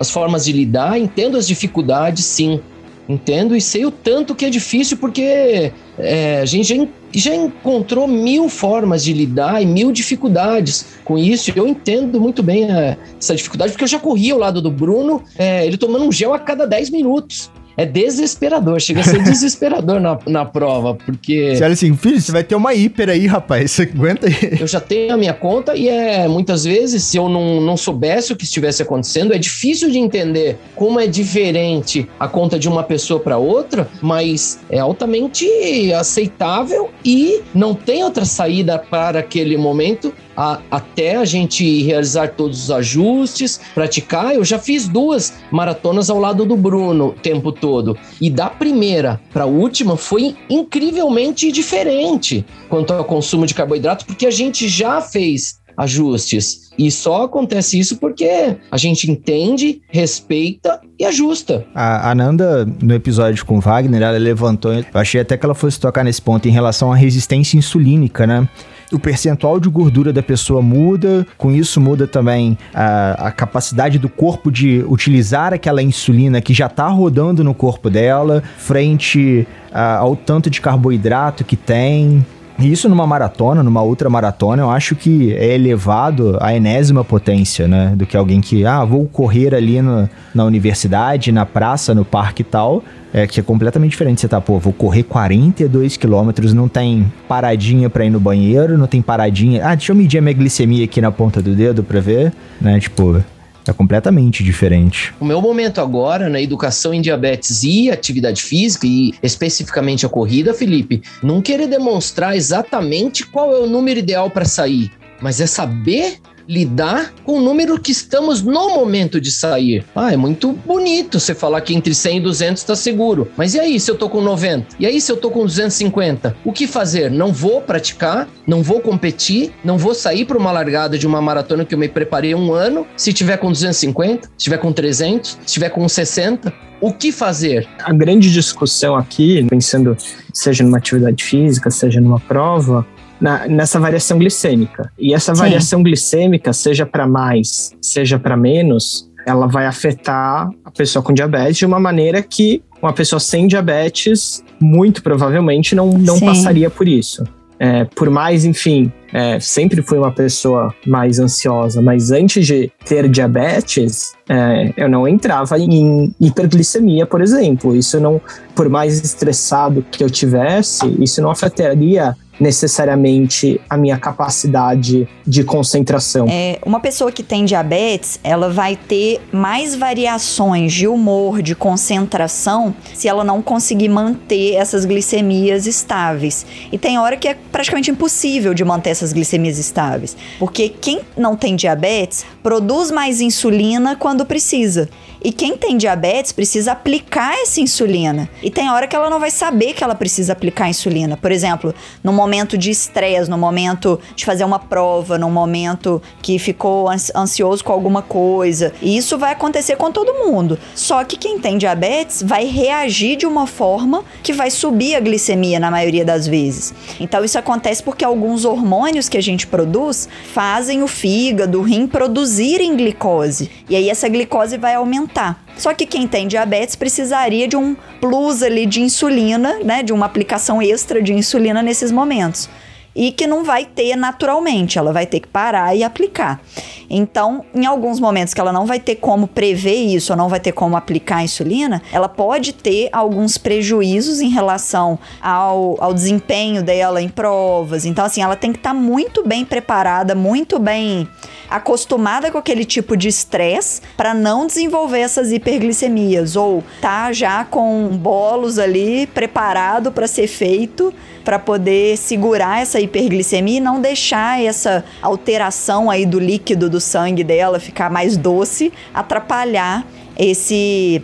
Speaker 2: as formas de lidar, entendo as dificuldades, sim. Entendo e sei o tanto que é difícil, porque é, a gente já, já, encontrou mil formas de lidar e mil dificuldades com isso. Eu entendo muito bem é, essa dificuldade, porque eu já corri ao lado do Bruno, é, ele tomando um gel a cada 10 minutos é desesperador, chega a ser desesperador na, na prova, porque.
Speaker 1: Você olha assim, filho, você vai ter uma hiper aí, rapaz, você aguenta aí.
Speaker 2: Eu já tenho a minha conta e é muitas vezes, se eu não, não soubesse o que estivesse acontecendo, é difícil de entender como é diferente a conta de uma pessoa para outra, mas é altamente aceitável e não tem outra saída para aquele momento a, até a gente realizar todos os ajustes, praticar. Eu já fiz duas maratonas ao lado do Bruno o tempo todo. E da primeira para a última foi incrivelmente diferente quanto ao consumo de carboidratos, porque a gente já fez ajustes. E só acontece isso porque a gente entende, respeita e ajusta.
Speaker 1: A Nanda, no episódio com Wagner, ela levantou, eu achei até que ela fosse tocar nesse ponto em relação à resistência insulínica, né? O percentual de gordura da pessoa muda, com isso muda também a, a capacidade do corpo de utilizar aquela insulina que já está rodando no corpo dela, frente a, ao tanto de carboidrato que tem. Isso numa maratona, numa outra maratona, eu acho que é elevado à enésima potência, né? Do que alguém que, ah, vou correr ali no, na universidade, na praça, no parque e tal é, que é completamente diferente. Você tá, pô, vou correr 42 quilômetros, não tem paradinha pra ir no banheiro, não tem paradinha. Ah, deixa eu medir a minha glicemia aqui na ponta do dedo pra ver, né? Tipo, é completamente diferente.
Speaker 2: O meu momento agora na educação em diabetes e atividade física, e especificamente a corrida, Felipe, não querer demonstrar exatamente qual é o número ideal para sair, mas é saber lidar com o número que estamos no momento de sair. Ah, é muito bonito você falar que entre 100 e 200 está seguro. Mas e aí se eu tô com 90? E aí se eu tô com 250? O que fazer? Não vou praticar, não vou competir, não vou sair para uma largada de uma maratona que eu me preparei um ano. Se tiver com 250, se tiver com 300, se tiver com 60, o que fazer?
Speaker 3: A grande discussão aqui, pensando seja numa atividade física, seja numa prova, na, nessa variação glicêmica. E essa Sim. variação glicêmica, seja para mais, seja para menos, ela vai afetar a pessoa com diabetes de uma maneira que uma pessoa sem diabetes muito provavelmente não, não passaria por isso. É, por mais, enfim, é, sempre fui uma pessoa mais ansiosa, mas antes de ter diabetes, é, eu não entrava em hiperglicemia, por exemplo. Isso não, por mais estressado que eu tivesse, isso não afetaria necessariamente a minha capacidade de concentração.
Speaker 4: É, uma pessoa que tem diabetes, ela vai ter mais variações de humor, de concentração, se ela não conseguir manter essas glicemias estáveis. E tem hora que é praticamente impossível de manter essas glicemias estáveis, porque quem não tem diabetes produz mais insulina quando precisa. E quem tem diabetes precisa aplicar essa insulina. E tem hora que ela não vai saber que ela precisa aplicar insulina. Por exemplo, no momento de estresse, no momento de fazer uma prova, no momento que ficou ansioso com alguma coisa. E isso vai acontecer com todo mundo. Só que quem tem diabetes vai reagir de uma forma que vai subir a glicemia na maioria das vezes. Então isso acontece porque alguns hormônios que a gente produz fazem o fígado, o rim produzirem glicose. E aí essa glicose vai aumentar só que quem tem diabetes precisaria de um plus ali de insulina, né, de uma aplicação extra de insulina nesses momentos. E que não vai ter naturalmente, ela vai ter que parar e aplicar. Então, em alguns momentos que ela não vai ter como prever isso, ou não vai ter como aplicar a insulina, ela pode ter alguns prejuízos em relação ao, ao desempenho dela em provas. Então, assim, ela tem que estar tá muito bem preparada, muito bem acostumada com aquele tipo de estresse para não desenvolver essas hiperglicemias ou tá já com bolos ali preparado para ser feito para poder segurar essa hiperglicemia e não deixar essa alteração aí do líquido do sangue dela ficar mais doce, atrapalhar esse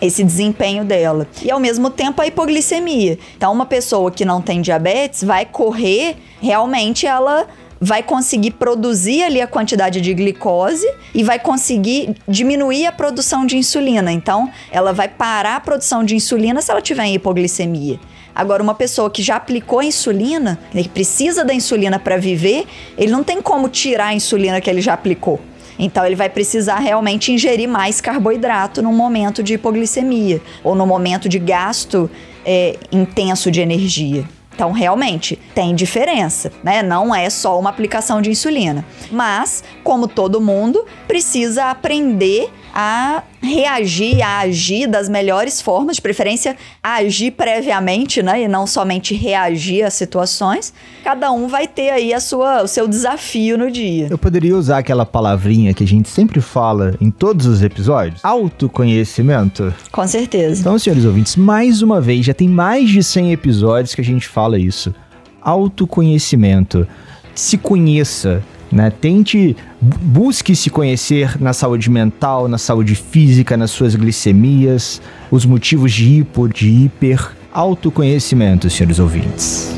Speaker 4: esse desempenho dela. E ao mesmo tempo a hipoglicemia. Então uma pessoa que não tem diabetes vai correr, realmente ela vai conseguir produzir ali a quantidade de glicose e vai conseguir diminuir a produção de insulina. Então, ela vai parar a produção de insulina se ela tiver em hipoglicemia. Agora, uma pessoa que já aplicou a insulina, que precisa da insulina para viver, ele não tem como tirar a insulina que ele já aplicou. Então ele vai precisar realmente ingerir mais carboidrato no momento de hipoglicemia ou no momento de gasto é, intenso de energia. Então, realmente, tem diferença, né? Não é só uma aplicação de insulina. Mas, como todo mundo, precisa aprender a reagir, a agir das melhores formas, de preferência agir previamente, né, e não somente reagir a situações. Cada um vai ter aí a sua, o seu desafio no dia.
Speaker 1: Eu poderia usar aquela palavrinha que a gente sempre fala em todos os episódios, autoconhecimento.
Speaker 4: Com certeza.
Speaker 1: Então, senhores ouvintes, mais uma vez, já tem mais de 100 episódios que a gente fala isso. Autoconhecimento. Se conheça né? Tente, busque se conhecer na saúde mental, na saúde física, nas suas glicemias, os motivos de hipo, de hiper. Autoconhecimento, senhores ouvintes.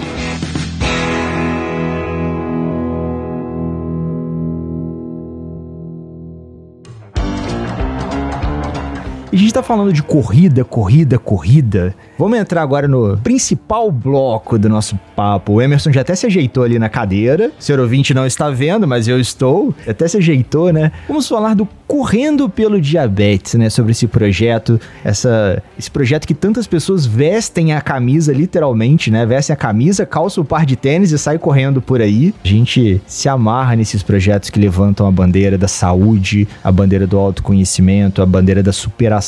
Speaker 1: E a gente tá falando de corrida, corrida, corrida. Vamos entrar agora no principal bloco do nosso papo. O Emerson já até se ajeitou ali na cadeira. O senhor ouvinte não está vendo, mas eu estou. Até se ajeitou, né? Vamos falar do Correndo pelo Diabetes, né? Sobre esse projeto, essa, esse projeto que tantas pessoas vestem a camisa, literalmente, né? Vestem a camisa, calçam o par de tênis e saem correndo por aí. A gente se amarra nesses projetos que levantam a bandeira da saúde, a bandeira do autoconhecimento, a bandeira da superação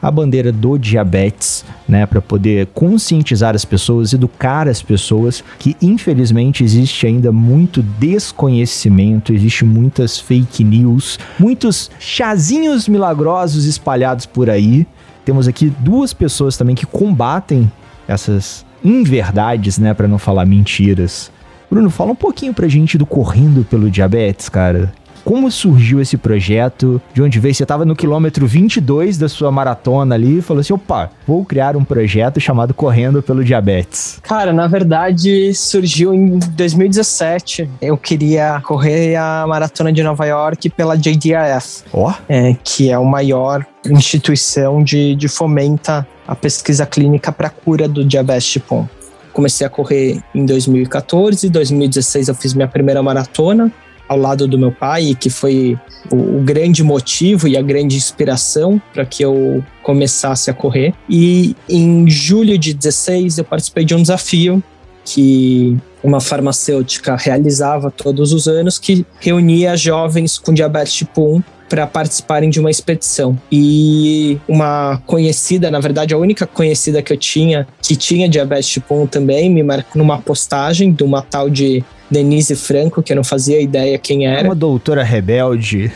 Speaker 1: a bandeira do diabetes, né, para poder conscientizar as pessoas, educar as pessoas que infelizmente existe ainda muito desconhecimento, existe muitas fake news, muitos chazinhos milagrosos espalhados por aí. Temos aqui duas pessoas também que combatem essas inverdades, né, para não falar mentiras. Bruno, fala um pouquinho pra gente do Correndo pelo Diabetes, cara. Como surgiu esse projeto? De onde veio? Você estava no quilômetro 22 da sua maratona ali e falou assim: opa, vou criar um projeto chamado Correndo pelo Diabetes.
Speaker 3: Cara, na verdade surgiu em 2017. Eu queria correr a maratona de Nova York pela JDRF,
Speaker 1: oh.
Speaker 3: é, que é o maior instituição de, de fomenta a pesquisa clínica para cura do diabetes tipo 1. Comecei a correr em 2014, 2016 eu fiz minha primeira maratona ao lado do meu pai, que foi o, o grande motivo e a grande inspiração para que eu começasse a correr. E em julho de 16 eu participei de um desafio que uma farmacêutica realizava todos os anos que reunia jovens com diabetes tipo 1 para participarem de uma expedição. E uma conhecida, na verdade, a única conhecida que eu tinha, que tinha diabetes tipo 1 também, me marcou numa postagem de uma tal de Denise Franco, que eu não fazia ideia quem era.
Speaker 1: Uma doutora rebelde.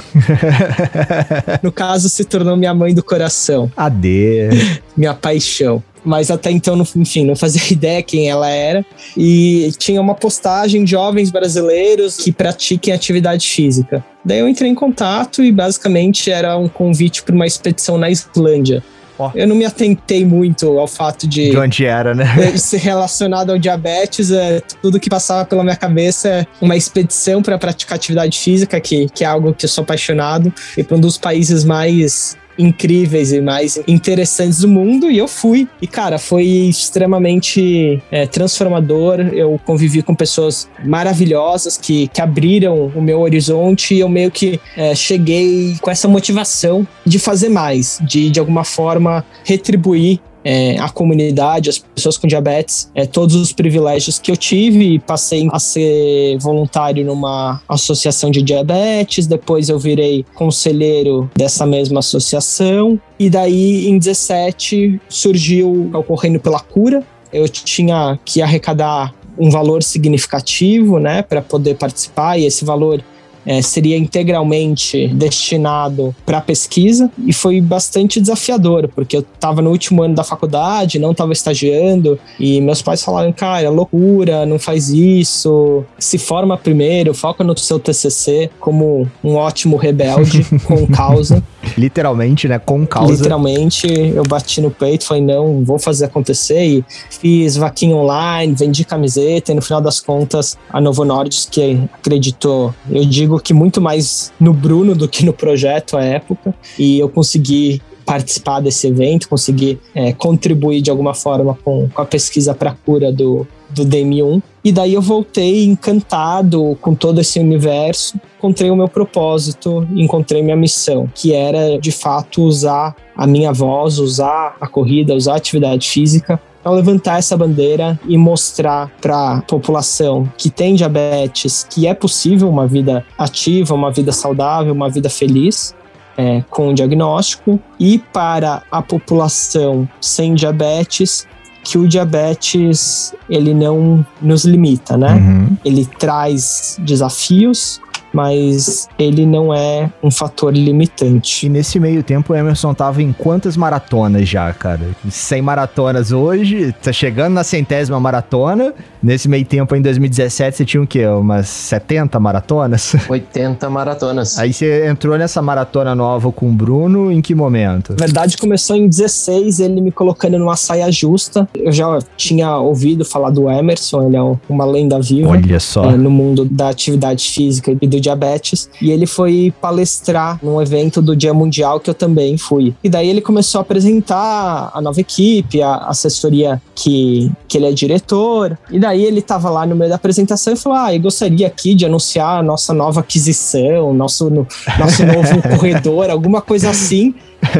Speaker 3: no caso, se tornou minha mãe do coração.
Speaker 1: Ade.
Speaker 3: minha paixão mas até então, enfim, não fazia ideia quem ela era. E tinha uma postagem de jovens brasileiros que pratiquem atividade física. Daí eu entrei em contato e basicamente era um convite para uma expedição na Islândia. Oh. Eu não me atentei muito ao fato de.
Speaker 1: De onde era, né?
Speaker 3: ser relacionado ao diabetes. É, tudo que passava pela minha cabeça é uma expedição para praticar atividade física, que, que é algo que eu sou apaixonado, e para um dos países mais incríveis e mais interessantes do mundo e eu fui. E, cara, foi extremamente é, transformador. Eu convivi com pessoas maravilhosas que, que abriram o meu horizonte e eu meio que é, cheguei com essa motivação de fazer mais, de de alguma forma retribuir é, a comunidade, as pessoas com diabetes, é, todos os privilégios que eu tive. Passei a ser voluntário numa associação de diabetes, depois eu virei conselheiro dessa mesma associação. E daí, em 17, surgiu o Correndo pela Cura. Eu tinha que arrecadar um valor significativo, né, para poder participar, e esse valor é, seria integralmente destinado para pesquisa e foi bastante desafiador, porque eu estava no último ano da faculdade, não estava estagiando e meus pais falaram: cara, loucura, não faz isso, se forma primeiro, foca no seu TCC como um ótimo rebelde com causa.
Speaker 1: Literalmente, né? Com causa.
Speaker 3: Literalmente, eu bati no peito, falei: não, vou fazer acontecer e fiz vaquinha online, vendi camiseta e no final das contas a Novo Nordisk que acreditou, eu digo digo que muito mais no Bruno do que no projeto à época, e eu consegui participar desse evento, consegui é, contribuir de alguma forma com, com a pesquisa para cura do, do DM1. E daí eu voltei encantado com todo esse universo, encontrei o meu propósito, encontrei minha missão, que era de fato usar a minha voz, usar a corrida, usar a atividade física para levantar essa bandeira e mostrar para a população que tem diabetes que é possível uma vida ativa, uma vida saudável, uma vida feliz. É, com o diagnóstico e para a população sem diabetes que o diabetes ele não nos limita, né? Uhum. Ele traz desafios, mas ele não é um fator limitante.
Speaker 1: E nesse meio tempo o Emerson tava em quantas maratonas já, cara? 100 maratonas hoje, tá chegando na centésima maratona. Nesse meio tempo, em 2017, você tinha o quê? Umas 70 maratonas?
Speaker 2: 80 maratonas.
Speaker 1: Aí você entrou nessa maratona nova com o Bruno em que momento?
Speaker 3: Na verdade, começou em 16, ele me colocando numa saia justa. Eu já tinha ouvido falar do Emerson, ele é uma lenda viva.
Speaker 1: Olha só.
Speaker 3: É, no mundo da atividade física e do diabetes. E ele foi palestrar num evento do Dia Mundial que eu também fui. E daí ele começou a apresentar a nova equipe, a assessoria que, que ele é diretor. E daí ele estava lá no meio da apresentação e falou: Ah, eu gostaria aqui de anunciar a nossa nova aquisição, nosso, no, nosso novo corredor, alguma coisa assim.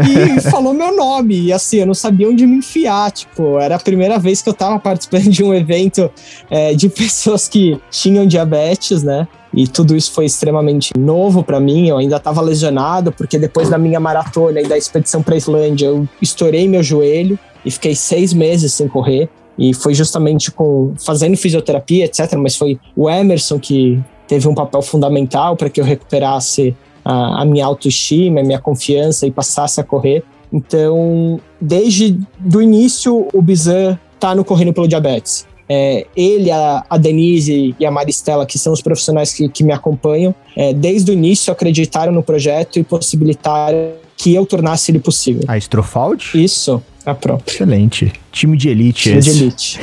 Speaker 3: E falou meu nome. E assim, eu não sabia onde me enfiar. Tipo, era a primeira vez que eu estava participando de um evento é, de pessoas que tinham diabetes, né? E tudo isso foi extremamente novo para mim. Eu ainda estava lesionado, porque depois da minha maratona e da expedição para Islândia, eu estourei meu joelho e fiquei seis meses sem correr. E foi justamente com fazendo fisioterapia, etc. Mas foi o Emerson que teve um papel fundamental para que eu recuperasse a, a, minha autoestima, a minha confiança e passasse a correr. Então, desde do início, o Bizan tá no Correndo pelo Diabetes. É, ele, a, a, Denise e a Maristela, que são os profissionais que, que me acompanham, é, desde o início acreditaram no projeto e possibilitaram que eu tornasse ele possível.
Speaker 1: A Strofald?
Speaker 3: Isso, a própria.
Speaker 1: Excelente. Time de elite
Speaker 3: Time esse. de elite.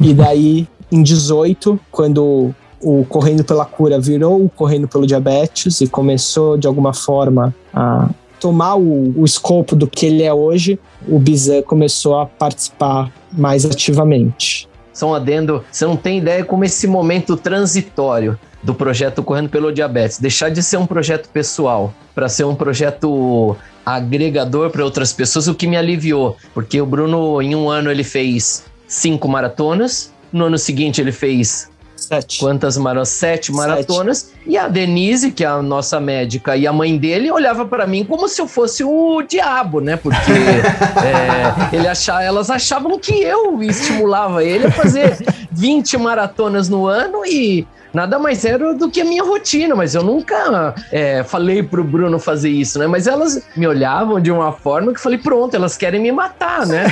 Speaker 3: e daí, em 18, quando o Correndo pela Cura virou o Correndo pelo Diabetes e começou, de alguma forma, a tomar o, o escopo do que ele é hoje, o Bizan começou a participar mais ativamente.
Speaker 2: São adendo, você não tem ideia como esse momento transitório do projeto Correndo pelo Diabetes, deixar de ser um projeto pessoal para ser um projeto agregador para outras pessoas, o que me aliviou, porque o Bruno em um ano ele fez cinco maratonas, no ano seguinte ele fez
Speaker 3: Sete.
Speaker 2: Quantas maratonas? Sete maratonas. Sete. E a Denise, que é a nossa médica, e a mãe dele olhava para mim como se eu fosse o diabo, né? Porque é, ele achava, elas achavam que eu estimulava ele a fazer 20 maratonas no ano e nada mais era do que a minha rotina, mas eu nunca é, falei pro Bruno fazer isso, né? Mas elas me olhavam de uma forma que eu falei, pronto, elas querem me matar, né?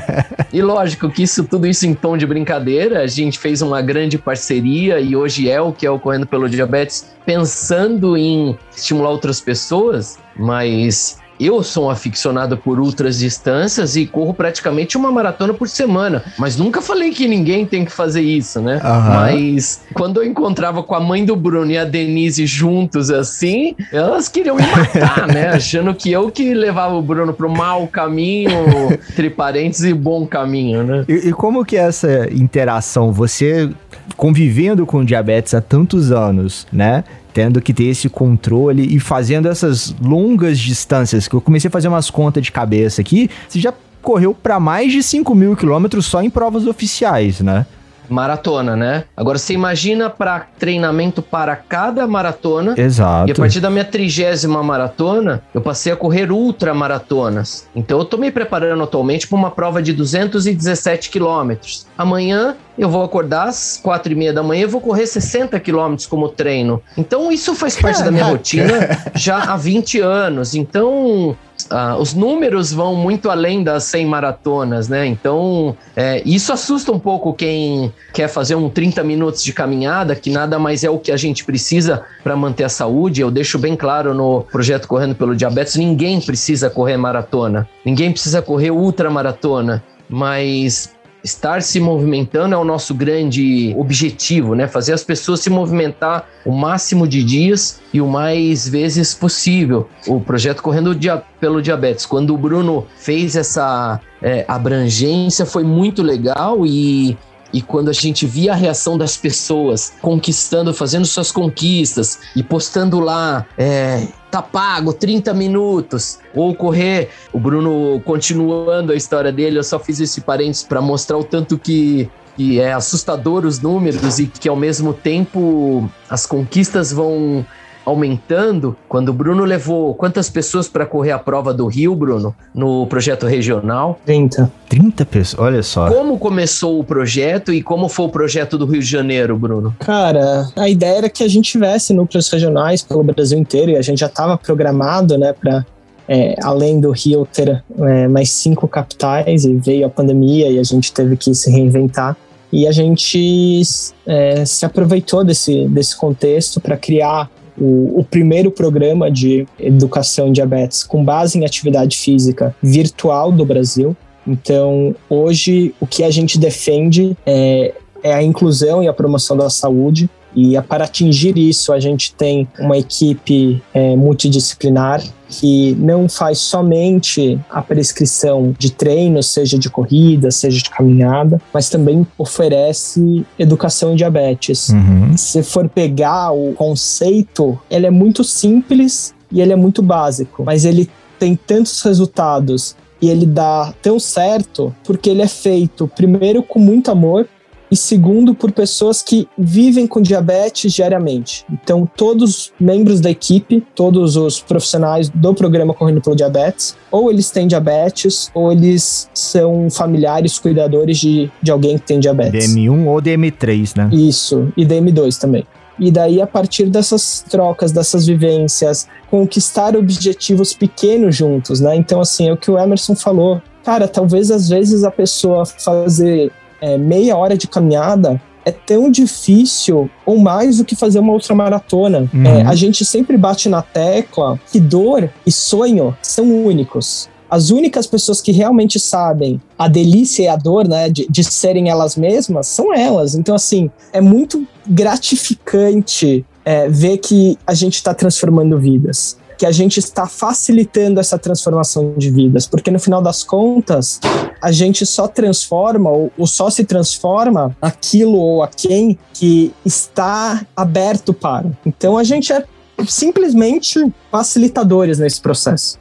Speaker 2: e lógico que isso, tudo isso em tom de brincadeira, a gente fez uma grande parceria e hoje é o que é o Correndo pelo Diabetes, pensando em estimular outras pessoas, mas eu sou um aficionado por ultras distâncias e corro praticamente uma maratona por semana, mas nunca falei que ninguém tem que fazer isso, né? Uhum. Mas quando eu encontrava com a mãe do Bruno e a Denise juntos assim, elas queriam me matar, né? Achando que eu que levava o Bruno pro mau caminho, entre parênteses, e bom caminho, né?
Speaker 1: E, e como que é essa interação? Você convivendo com diabetes há tantos anos, né? Tendo que ter esse controle e fazendo essas longas distâncias, que eu comecei a fazer umas contas de cabeça aqui, você já correu para mais de 5 mil quilômetros só em provas oficiais, né?
Speaker 2: Maratona, né? Agora você imagina para treinamento para cada maratona.
Speaker 1: Exato.
Speaker 2: E a partir da minha trigésima maratona, eu passei a correr ultramaratonas. Então eu tô me preparando atualmente para uma prova de 217 quilômetros. Amanhã eu vou acordar às quatro e meia da manhã e vou correr 60 quilômetros como treino. Então isso faz parte Caraca. da minha rotina já há 20 anos. Então Uh, os números vão muito além das 100 maratonas, né? Então, é, isso assusta um pouco quem quer fazer um 30 minutos de caminhada, que nada mais é o que a gente precisa para manter a saúde. Eu deixo bem claro no projeto Correndo pelo Diabetes: ninguém precisa correr maratona, ninguém precisa correr ultramaratona, mas estar se movimentando é o nosso grande objetivo, né? Fazer as pessoas se movimentar o máximo de dias e o mais vezes possível. O projeto Correndo dia pelo Diabetes, quando o Bruno fez essa é, abrangência, foi muito legal e e quando a gente via a reação das pessoas conquistando, fazendo suas conquistas e postando lá, é, tá pago 30 minutos, ou correr, o Bruno continuando a história dele, eu só fiz esse parênteses para mostrar o tanto que que é assustador os números e que ao mesmo tempo as conquistas vão aumentando. Quando o Bruno levou quantas pessoas para correr a prova do Rio, Bruno, no projeto regional?
Speaker 3: 30.
Speaker 1: 30 pessoas, olha só.
Speaker 2: Como começou o projeto e como foi o projeto do Rio de Janeiro, Bruno?
Speaker 3: Cara, a ideia era que a gente tivesse núcleos regionais pelo Brasil inteiro e a gente já estava programado, né, para é, além do Rio ter é, mais cinco capitais e veio a pandemia e a gente teve que se reinventar. E a gente é, se aproveitou desse, desse contexto para criar o, o, primeiro programa de educação em diabetes com base em atividade física virtual do Brasil. Então, hoje, o que a gente defende é, é a inclusão e a promoção da saúde. E para atingir isso, a gente tem uma equipe é, multidisciplinar que não faz somente a prescrição de treino, seja de corrida, seja de caminhada, mas também oferece educação em diabetes. Uhum. Se for pegar o conceito, ele é muito simples e ele é muito básico, mas ele tem tantos resultados e ele dá tão certo porque ele é feito primeiro com muito amor e segundo por pessoas que vivem com diabetes diariamente. Então, todos os membros da equipe, todos os profissionais do programa Correndo pelo Diabetes, ou eles têm diabetes, ou eles são familiares, cuidadores de, de alguém que tem diabetes.
Speaker 1: DM1 ou DM3, né?
Speaker 3: Isso, e DM2 também. E daí, a partir dessas trocas, dessas vivências, conquistar objetivos pequenos juntos, né? Então, assim, é o que o Emerson falou. Cara, talvez às vezes a pessoa fazer é, meia hora de caminhada é tão difícil ou mais do que fazer uma outra maratona. Uhum. É, a gente sempre bate na tecla que dor e sonho são únicos. As únicas pessoas que realmente sabem a delícia e a dor, né, de, de serem elas mesmas, são elas. Então, assim, é muito gratificante é, ver que a gente está transformando vidas que a gente está facilitando essa transformação de vidas, porque no final das contas, a gente só transforma ou, ou só se transforma aquilo ou a quem que está aberto para. Então a gente é simplesmente facilitadores nesse processo.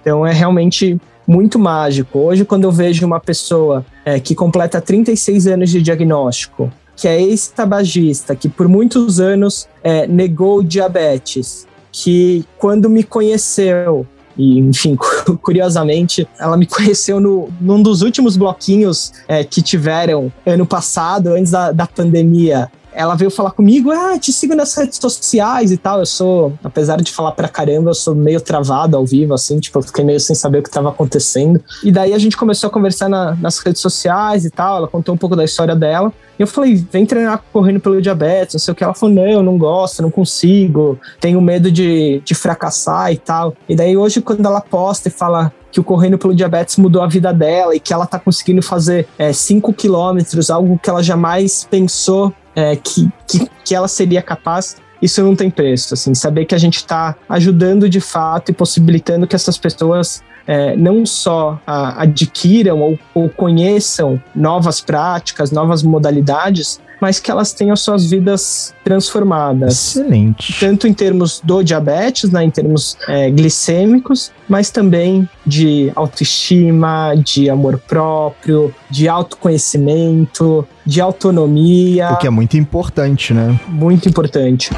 Speaker 3: Então é realmente muito mágico. Hoje, quando eu vejo uma pessoa é, que completa 36 anos de diagnóstico, que é ex-tabagista, que por muitos anos é, negou diabetes, que quando me conheceu, e, enfim, curiosamente, ela me conheceu no, num dos últimos bloquinhos é, que tiveram ano passado, antes da, da pandemia ela veio falar comigo, ah, te sigo nas redes sociais e tal. Eu sou, apesar de falar pra caramba, eu sou meio travado ao vivo, assim, tipo, eu fiquei meio sem saber o que estava acontecendo. E daí a gente começou a conversar na, nas redes sociais e tal. Ela contou um pouco da história dela. E eu falei, vem treinar correndo pelo diabetes, não sei o que. Ela falou, não, eu não gosto, não consigo, tenho medo de, de fracassar e tal. E daí hoje, quando ela posta e fala, que o correndo pelo diabetes mudou a vida dela e que ela tá conseguindo fazer 5 é, quilômetros, algo que ela jamais pensou é, que, que, que ela seria capaz isso não tem preço, assim, saber que a gente está ajudando de fato e possibilitando que essas pessoas é, não só a, adquiram ou, ou, conheçam novas práticas, novas modalidades, mas que elas tenham suas vidas transformadas.
Speaker 1: Excelente.
Speaker 3: Tanto em termos do diabetes, né, em termos é, glicêmicos, mas também de autoestima, de amor próprio, de autoconhecimento, de autonomia.
Speaker 1: O que é muito importante, né?
Speaker 3: Muito importante.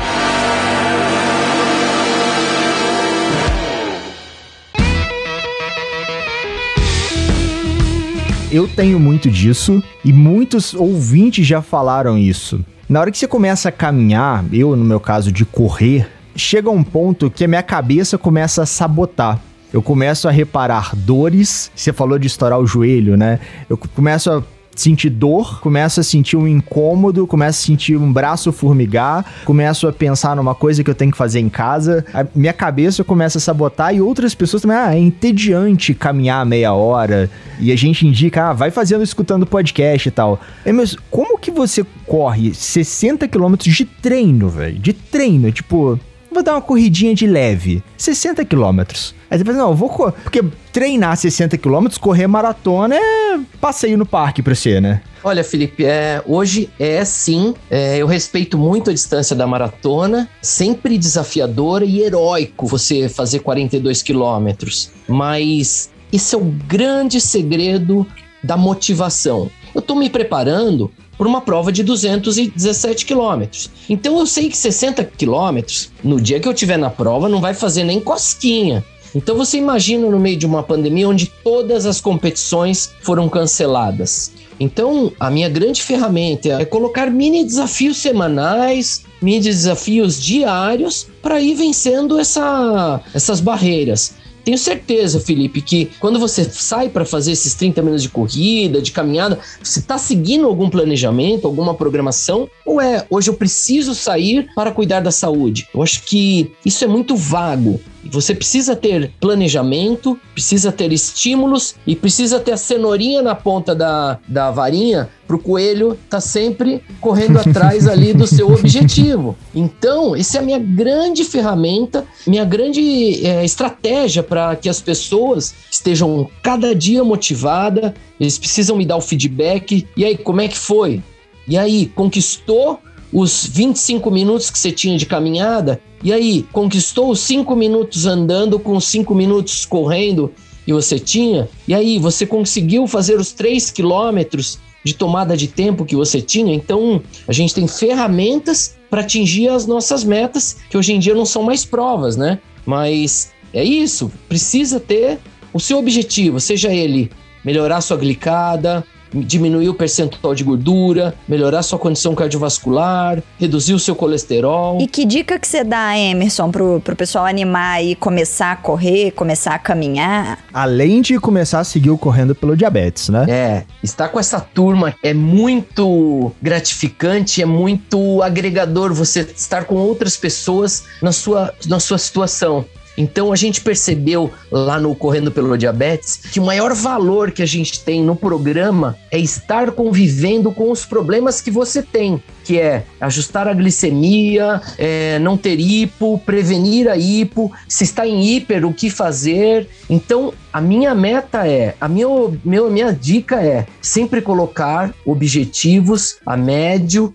Speaker 1: Eu tenho muito disso e muitos ouvintes já falaram isso. Na hora que você começa a caminhar, eu no meu caso de correr, chega um ponto que a minha cabeça começa a sabotar. Eu começo a reparar dores. Você falou de estourar o joelho, né? Eu começo a sentir dor, começo a sentir um incômodo, começo a sentir um braço formigar, começo a pensar numa coisa que eu tenho que fazer em casa, a minha cabeça começa a sabotar e outras pessoas também, ah, é entediante caminhar meia hora e a gente indica, ah, vai fazendo escutando podcast e tal. É, mas como que você corre 60 quilômetros de treino, velho? De treino, tipo, vou dar uma corridinha de leve, 60 quilômetros. Aí você fala, não, eu vou correr. Porque treinar 60 quilômetros, correr maratona é passeio no parque pra você, né?
Speaker 2: Olha, Felipe, é, hoje é sim. É, eu respeito muito a distância da maratona, sempre desafiadora e heróico você fazer 42 quilômetros. Mas esse é o grande segredo da motivação. Eu tô me preparando por uma prova de 217 quilômetros. Então eu sei que 60 quilômetros, no dia que eu tiver na prova, não vai fazer nem cosquinha. Então você imagina no meio de uma pandemia onde todas as competições foram canceladas. Então, a minha grande ferramenta é colocar mini desafios semanais, mini desafios diários para ir vencendo essa, essas barreiras. Tenho certeza, Felipe, que quando você sai para fazer esses 30 minutos de corrida, de caminhada, você está seguindo algum planejamento, alguma programação? Ou é hoje eu preciso sair para cuidar da saúde? Eu acho que isso é muito vago. Você precisa ter planejamento, precisa ter estímulos e precisa ter a cenourinha na ponta da, da varinha para o coelho estar tá sempre correndo atrás ali do seu objetivo. Então, essa é a minha grande ferramenta, minha grande é, estratégia para que as pessoas estejam cada dia motivadas, eles precisam me dar o feedback. E aí, como é que foi? E aí, conquistou os 25 minutos que você tinha de caminhada? E aí, conquistou os 5 minutos andando com 5 minutos correndo e você tinha? E aí, você conseguiu fazer os 3 quilômetros de tomada de tempo que você tinha? Então, a gente tem ferramentas para atingir as nossas metas, que hoje em dia não são mais provas, né? Mas é isso, precisa ter o seu objetivo, seja ele melhorar sua glicada, diminuir o percentual de gordura, melhorar sua condição cardiovascular, reduzir o seu colesterol.
Speaker 4: E que dica que você dá, Emerson, pro, pro pessoal animar e começar a correr, começar a caminhar?
Speaker 1: Além de começar a seguir o Correndo pelo Diabetes, né?
Speaker 2: É, estar com essa turma é muito gratificante, é muito agregador você estar com outras pessoas na sua, na sua situação. Então a gente percebeu lá no Correndo pelo Diabetes que o maior valor que a gente tem no programa é estar convivendo com os problemas que você tem, que é ajustar a glicemia, é, não ter hipo, prevenir a hipo, se está em hiper, o que fazer. Então a minha meta é, a minha, meu, minha dica é sempre colocar objetivos a médio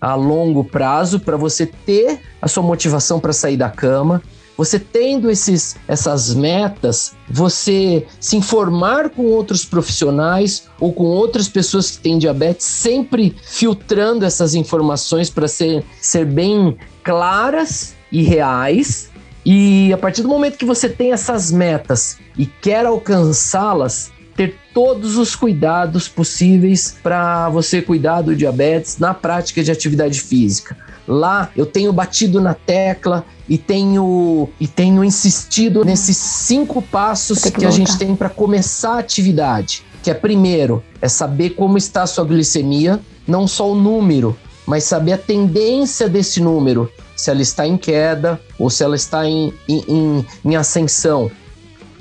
Speaker 2: a longo prazo para você ter a sua motivação para sair da cama, você tendo esses, essas metas, você se informar com outros profissionais ou com outras pessoas que têm diabetes, sempre filtrando essas informações para ser, ser bem claras e reais. E a partir do momento que você tem essas metas e quer alcançá-las, ter todos os cuidados possíveis para você cuidar do diabetes na prática de atividade física. Lá eu tenho batido na tecla e tenho e tenho insistido nesses cinco passos que, que a gente tem para começar a atividade. Que é primeiro é saber como está a sua glicemia, não só o número, mas saber a tendência desse número, se ela está em queda ou se ela está em, em, em, em ascensão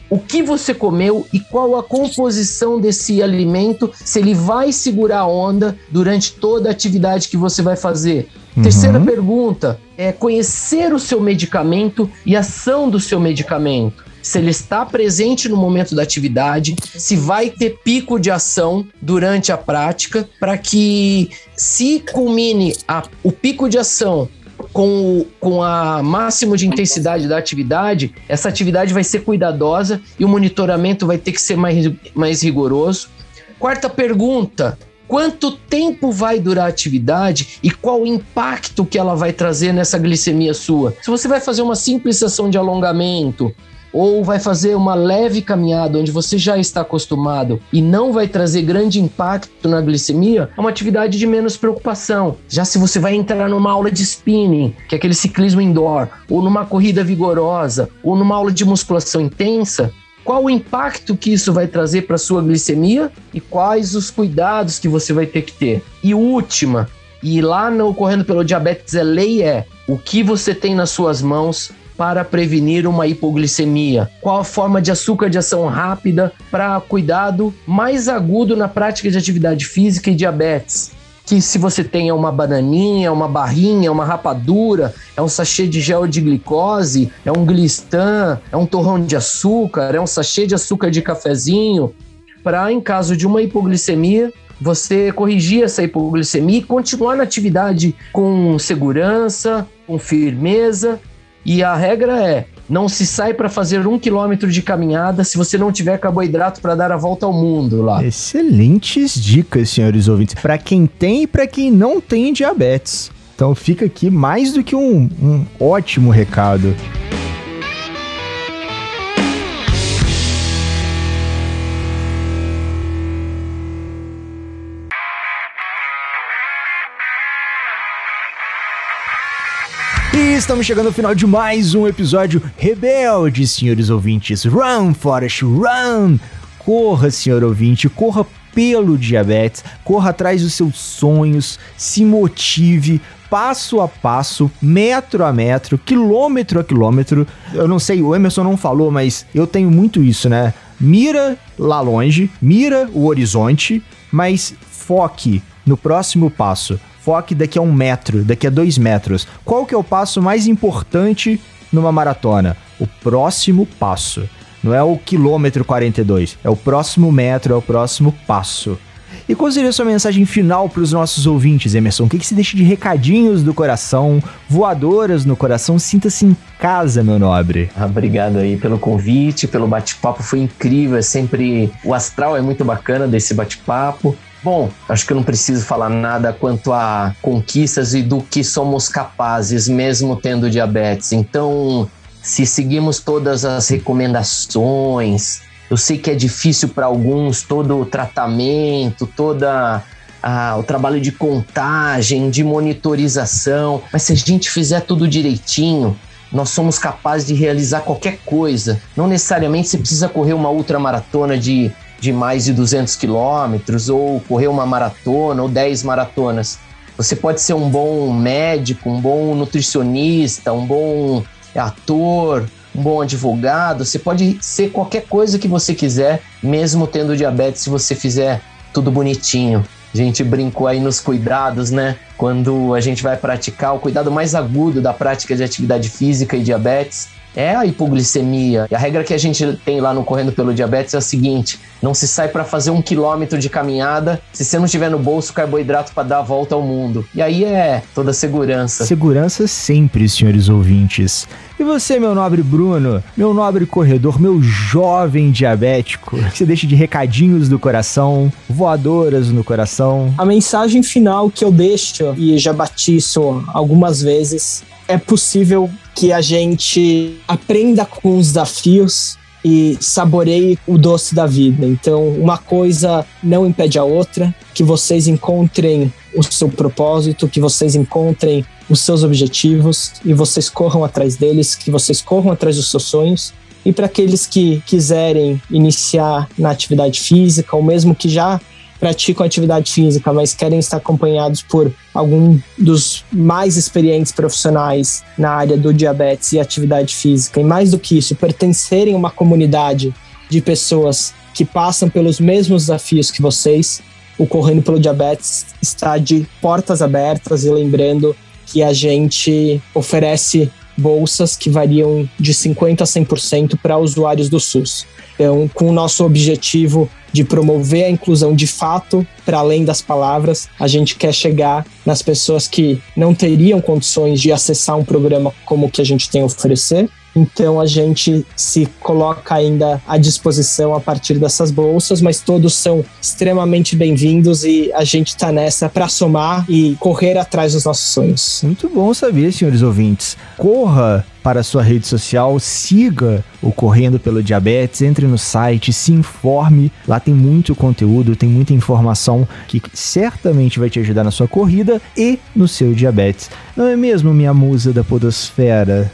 Speaker 2: o que você comeu e qual a composição desse alimento, se ele vai segurar a onda durante toda a atividade que você vai fazer. Uhum. Terceira pergunta é conhecer o seu medicamento e a ação do seu medicamento. se ele está presente no momento da atividade, se vai ter pico de ação durante a prática, para que se culmine a, o pico de ação com, com a máximo de intensidade da atividade, essa atividade vai ser cuidadosa e o monitoramento vai ter que ser mais, mais rigoroso. Quarta pergunta: quanto tempo vai durar a atividade e qual o impacto que ela vai trazer nessa glicemia sua? Se você vai fazer uma simples sessão de alongamento, ou vai fazer uma leve caminhada onde você já está acostumado e não vai trazer grande impacto na glicemia, é uma atividade de menos preocupação. Já se você vai entrar numa aula de spinning, que é aquele ciclismo indoor, ou numa corrida vigorosa, ou numa aula de musculação intensa, qual o impacto que isso vai trazer para sua glicemia e quais os cuidados que você vai ter que ter. E última, e lá no Correndo pelo Diabetes é lei é o que você tem nas suas mãos para prevenir uma hipoglicemia? Qual a forma de açúcar de ação rápida para cuidado mais agudo na prática de atividade física e diabetes? Que se você tem uma bananinha, uma barrinha, uma rapadura, é um sachê de gel de glicose, é um glistan, é um torrão de açúcar, é um sachê de açúcar de cafezinho, para em caso de uma hipoglicemia, você corrigir essa hipoglicemia e continuar na atividade com segurança, com firmeza e a regra é: não se sai para fazer um quilômetro de caminhada se você não tiver carboidrato para dar a volta ao mundo lá.
Speaker 1: Excelentes dicas, senhores ouvintes, para quem tem e para quem não tem diabetes. Então fica aqui mais do que um, um ótimo recado. Estamos chegando ao final de mais um episódio rebelde, senhores ouvintes. Run, Forest, run! Corra, senhor ouvinte, corra pelo diabetes, corra atrás dos seus sonhos, se motive passo a passo, metro a metro, quilômetro a quilômetro. Eu não sei, o Emerson não falou, mas eu tenho muito isso, né? Mira lá longe, mira o horizonte, mas foque no próximo passo foque daqui a um metro, daqui a dois metros. Qual que é o passo mais importante numa maratona? O próximo passo. Não é o quilômetro 42, é o próximo metro, é o próximo passo. E qual seria a sua mensagem final para os nossos ouvintes, Emerson? O que, que se deixa de recadinhos do coração, voadoras no coração? Sinta-se em casa, meu nobre.
Speaker 2: Ah, obrigado aí pelo convite, pelo bate-papo, foi incrível. É sempre. O astral é muito bacana desse bate-papo. Bom, acho que eu não preciso falar nada quanto a conquistas e do que somos capazes, mesmo tendo diabetes. Então, se seguimos todas as recomendações, eu sei que é difícil para alguns todo o tratamento, toda o trabalho de contagem, de monitorização, mas se a gente fizer tudo direitinho, nós somos capazes de realizar qualquer coisa. Não necessariamente você precisa correr uma ultramaratona de de mais de 200 quilômetros, ou correr uma maratona, ou 10 maratonas. Você pode ser um bom médico, um bom nutricionista, um bom ator, um bom advogado. Você pode ser qualquer coisa que você quiser, mesmo tendo diabetes, se você fizer tudo bonitinho. A gente brincou aí nos cuidados, né? Quando a gente vai praticar o cuidado mais agudo da prática de atividade física e diabetes é a hipoglicemia. E a regra que a gente tem lá no Correndo pelo Diabetes é a seguinte: não se sai para fazer um quilômetro de caminhada se você não tiver no bolso carboidrato para dar a volta ao mundo. E aí é toda segurança.
Speaker 1: Segurança sempre, senhores ouvintes. E você, meu nobre Bruno, meu nobre corredor, meu jovem diabético, que você deixa de recadinhos do coração, voadoras no coração.
Speaker 3: A mensagem final que eu deixo, e já bati isso algumas vezes, é possível que a gente aprenda com os desafios e saboreie o doce da vida. Então, uma coisa não impede a outra, que vocês encontrem o seu propósito, que vocês encontrem os seus objetivos e vocês corram atrás deles, que vocês corram atrás dos seus sonhos. E para aqueles que quiserem iniciar na atividade física, ou mesmo que já praticam atividade física, mas querem estar acompanhados por algum dos mais experientes profissionais na área do diabetes e atividade física, e mais do que isso, pertencerem a uma comunidade de pessoas que passam pelos mesmos desafios que vocês, o Correndo pelo Diabetes está de portas abertas e lembrando que a gente oferece bolsas que variam de 50% a 100% para usuários do SUS. Então, com o nosso objetivo de promover a inclusão de fato, para além das palavras, a gente quer chegar nas pessoas que não teriam condições de acessar um programa como o que a gente tem a oferecer então a gente se coloca ainda à disposição a partir dessas bolsas, mas todos são extremamente bem-vindos e a gente está nessa para somar e correr atrás dos nossos sonhos.
Speaker 1: Muito bom saber, senhores ouvintes. Corra para a sua rede social, siga o Correndo pelo Diabetes, entre no site, se informe. Lá tem muito conteúdo, tem muita informação que certamente vai te ajudar na sua corrida e no seu diabetes. Não é mesmo, minha musa da podosfera?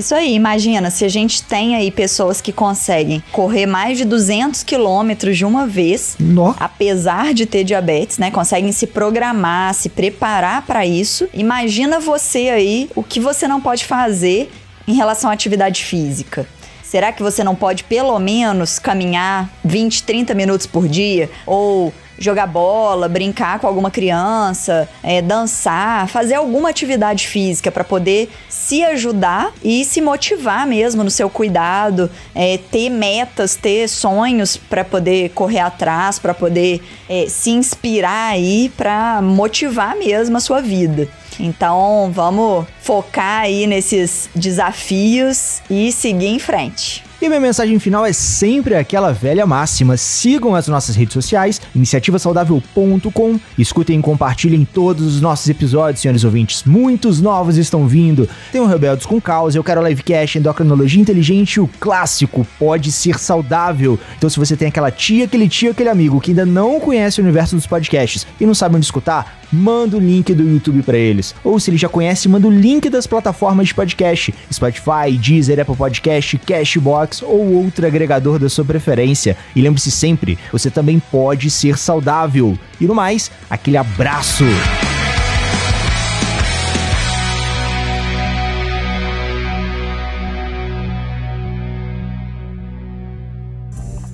Speaker 4: Isso aí, imagina se a gente tem aí pessoas que conseguem correr mais de 200 quilômetros de uma vez,
Speaker 1: Nó.
Speaker 4: apesar de ter diabetes, né? Conseguem se programar, se preparar para isso. Imagina você aí o que você não pode fazer em relação à atividade física. Será que você não pode pelo menos caminhar 20, 30 minutos por dia? Ou jogar bola, brincar com alguma criança, é, dançar, fazer alguma atividade física para poder se ajudar e se motivar mesmo no seu cuidado, é, ter metas, ter sonhos para poder correr atrás, para poder é, se inspirar aí, para motivar mesmo a sua vida. Então vamos focar aí nesses desafios e seguir em frente.
Speaker 1: E minha mensagem final é sempre aquela velha máxima: sigam as nossas redes sociais, iniciativasaudável.com, escutem e compartilhem todos os nossos episódios, senhores ouvintes. Muitos novos estão vindo. Tem o Rebeldes com Causa, eu quero Livecast, Endocrinologia Inteligente o clássico Pode Ser Saudável. Então, se você tem aquela tia, aquele tio, aquele amigo que ainda não conhece o universo dos podcasts e não sabe onde escutar, manda o link do YouTube para eles. Ou se ele já conhece, manda o link das plataformas de podcast: Spotify, Deezer, Apple Podcast, Cashbox ou outro agregador da sua preferência. E lembre-se sempre, você também pode ser saudável. E no mais, aquele abraço!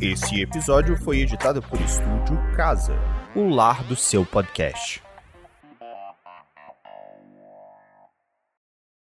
Speaker 5: Esse episódio foi editado por Estúdio Casa, o lar do seu podcast.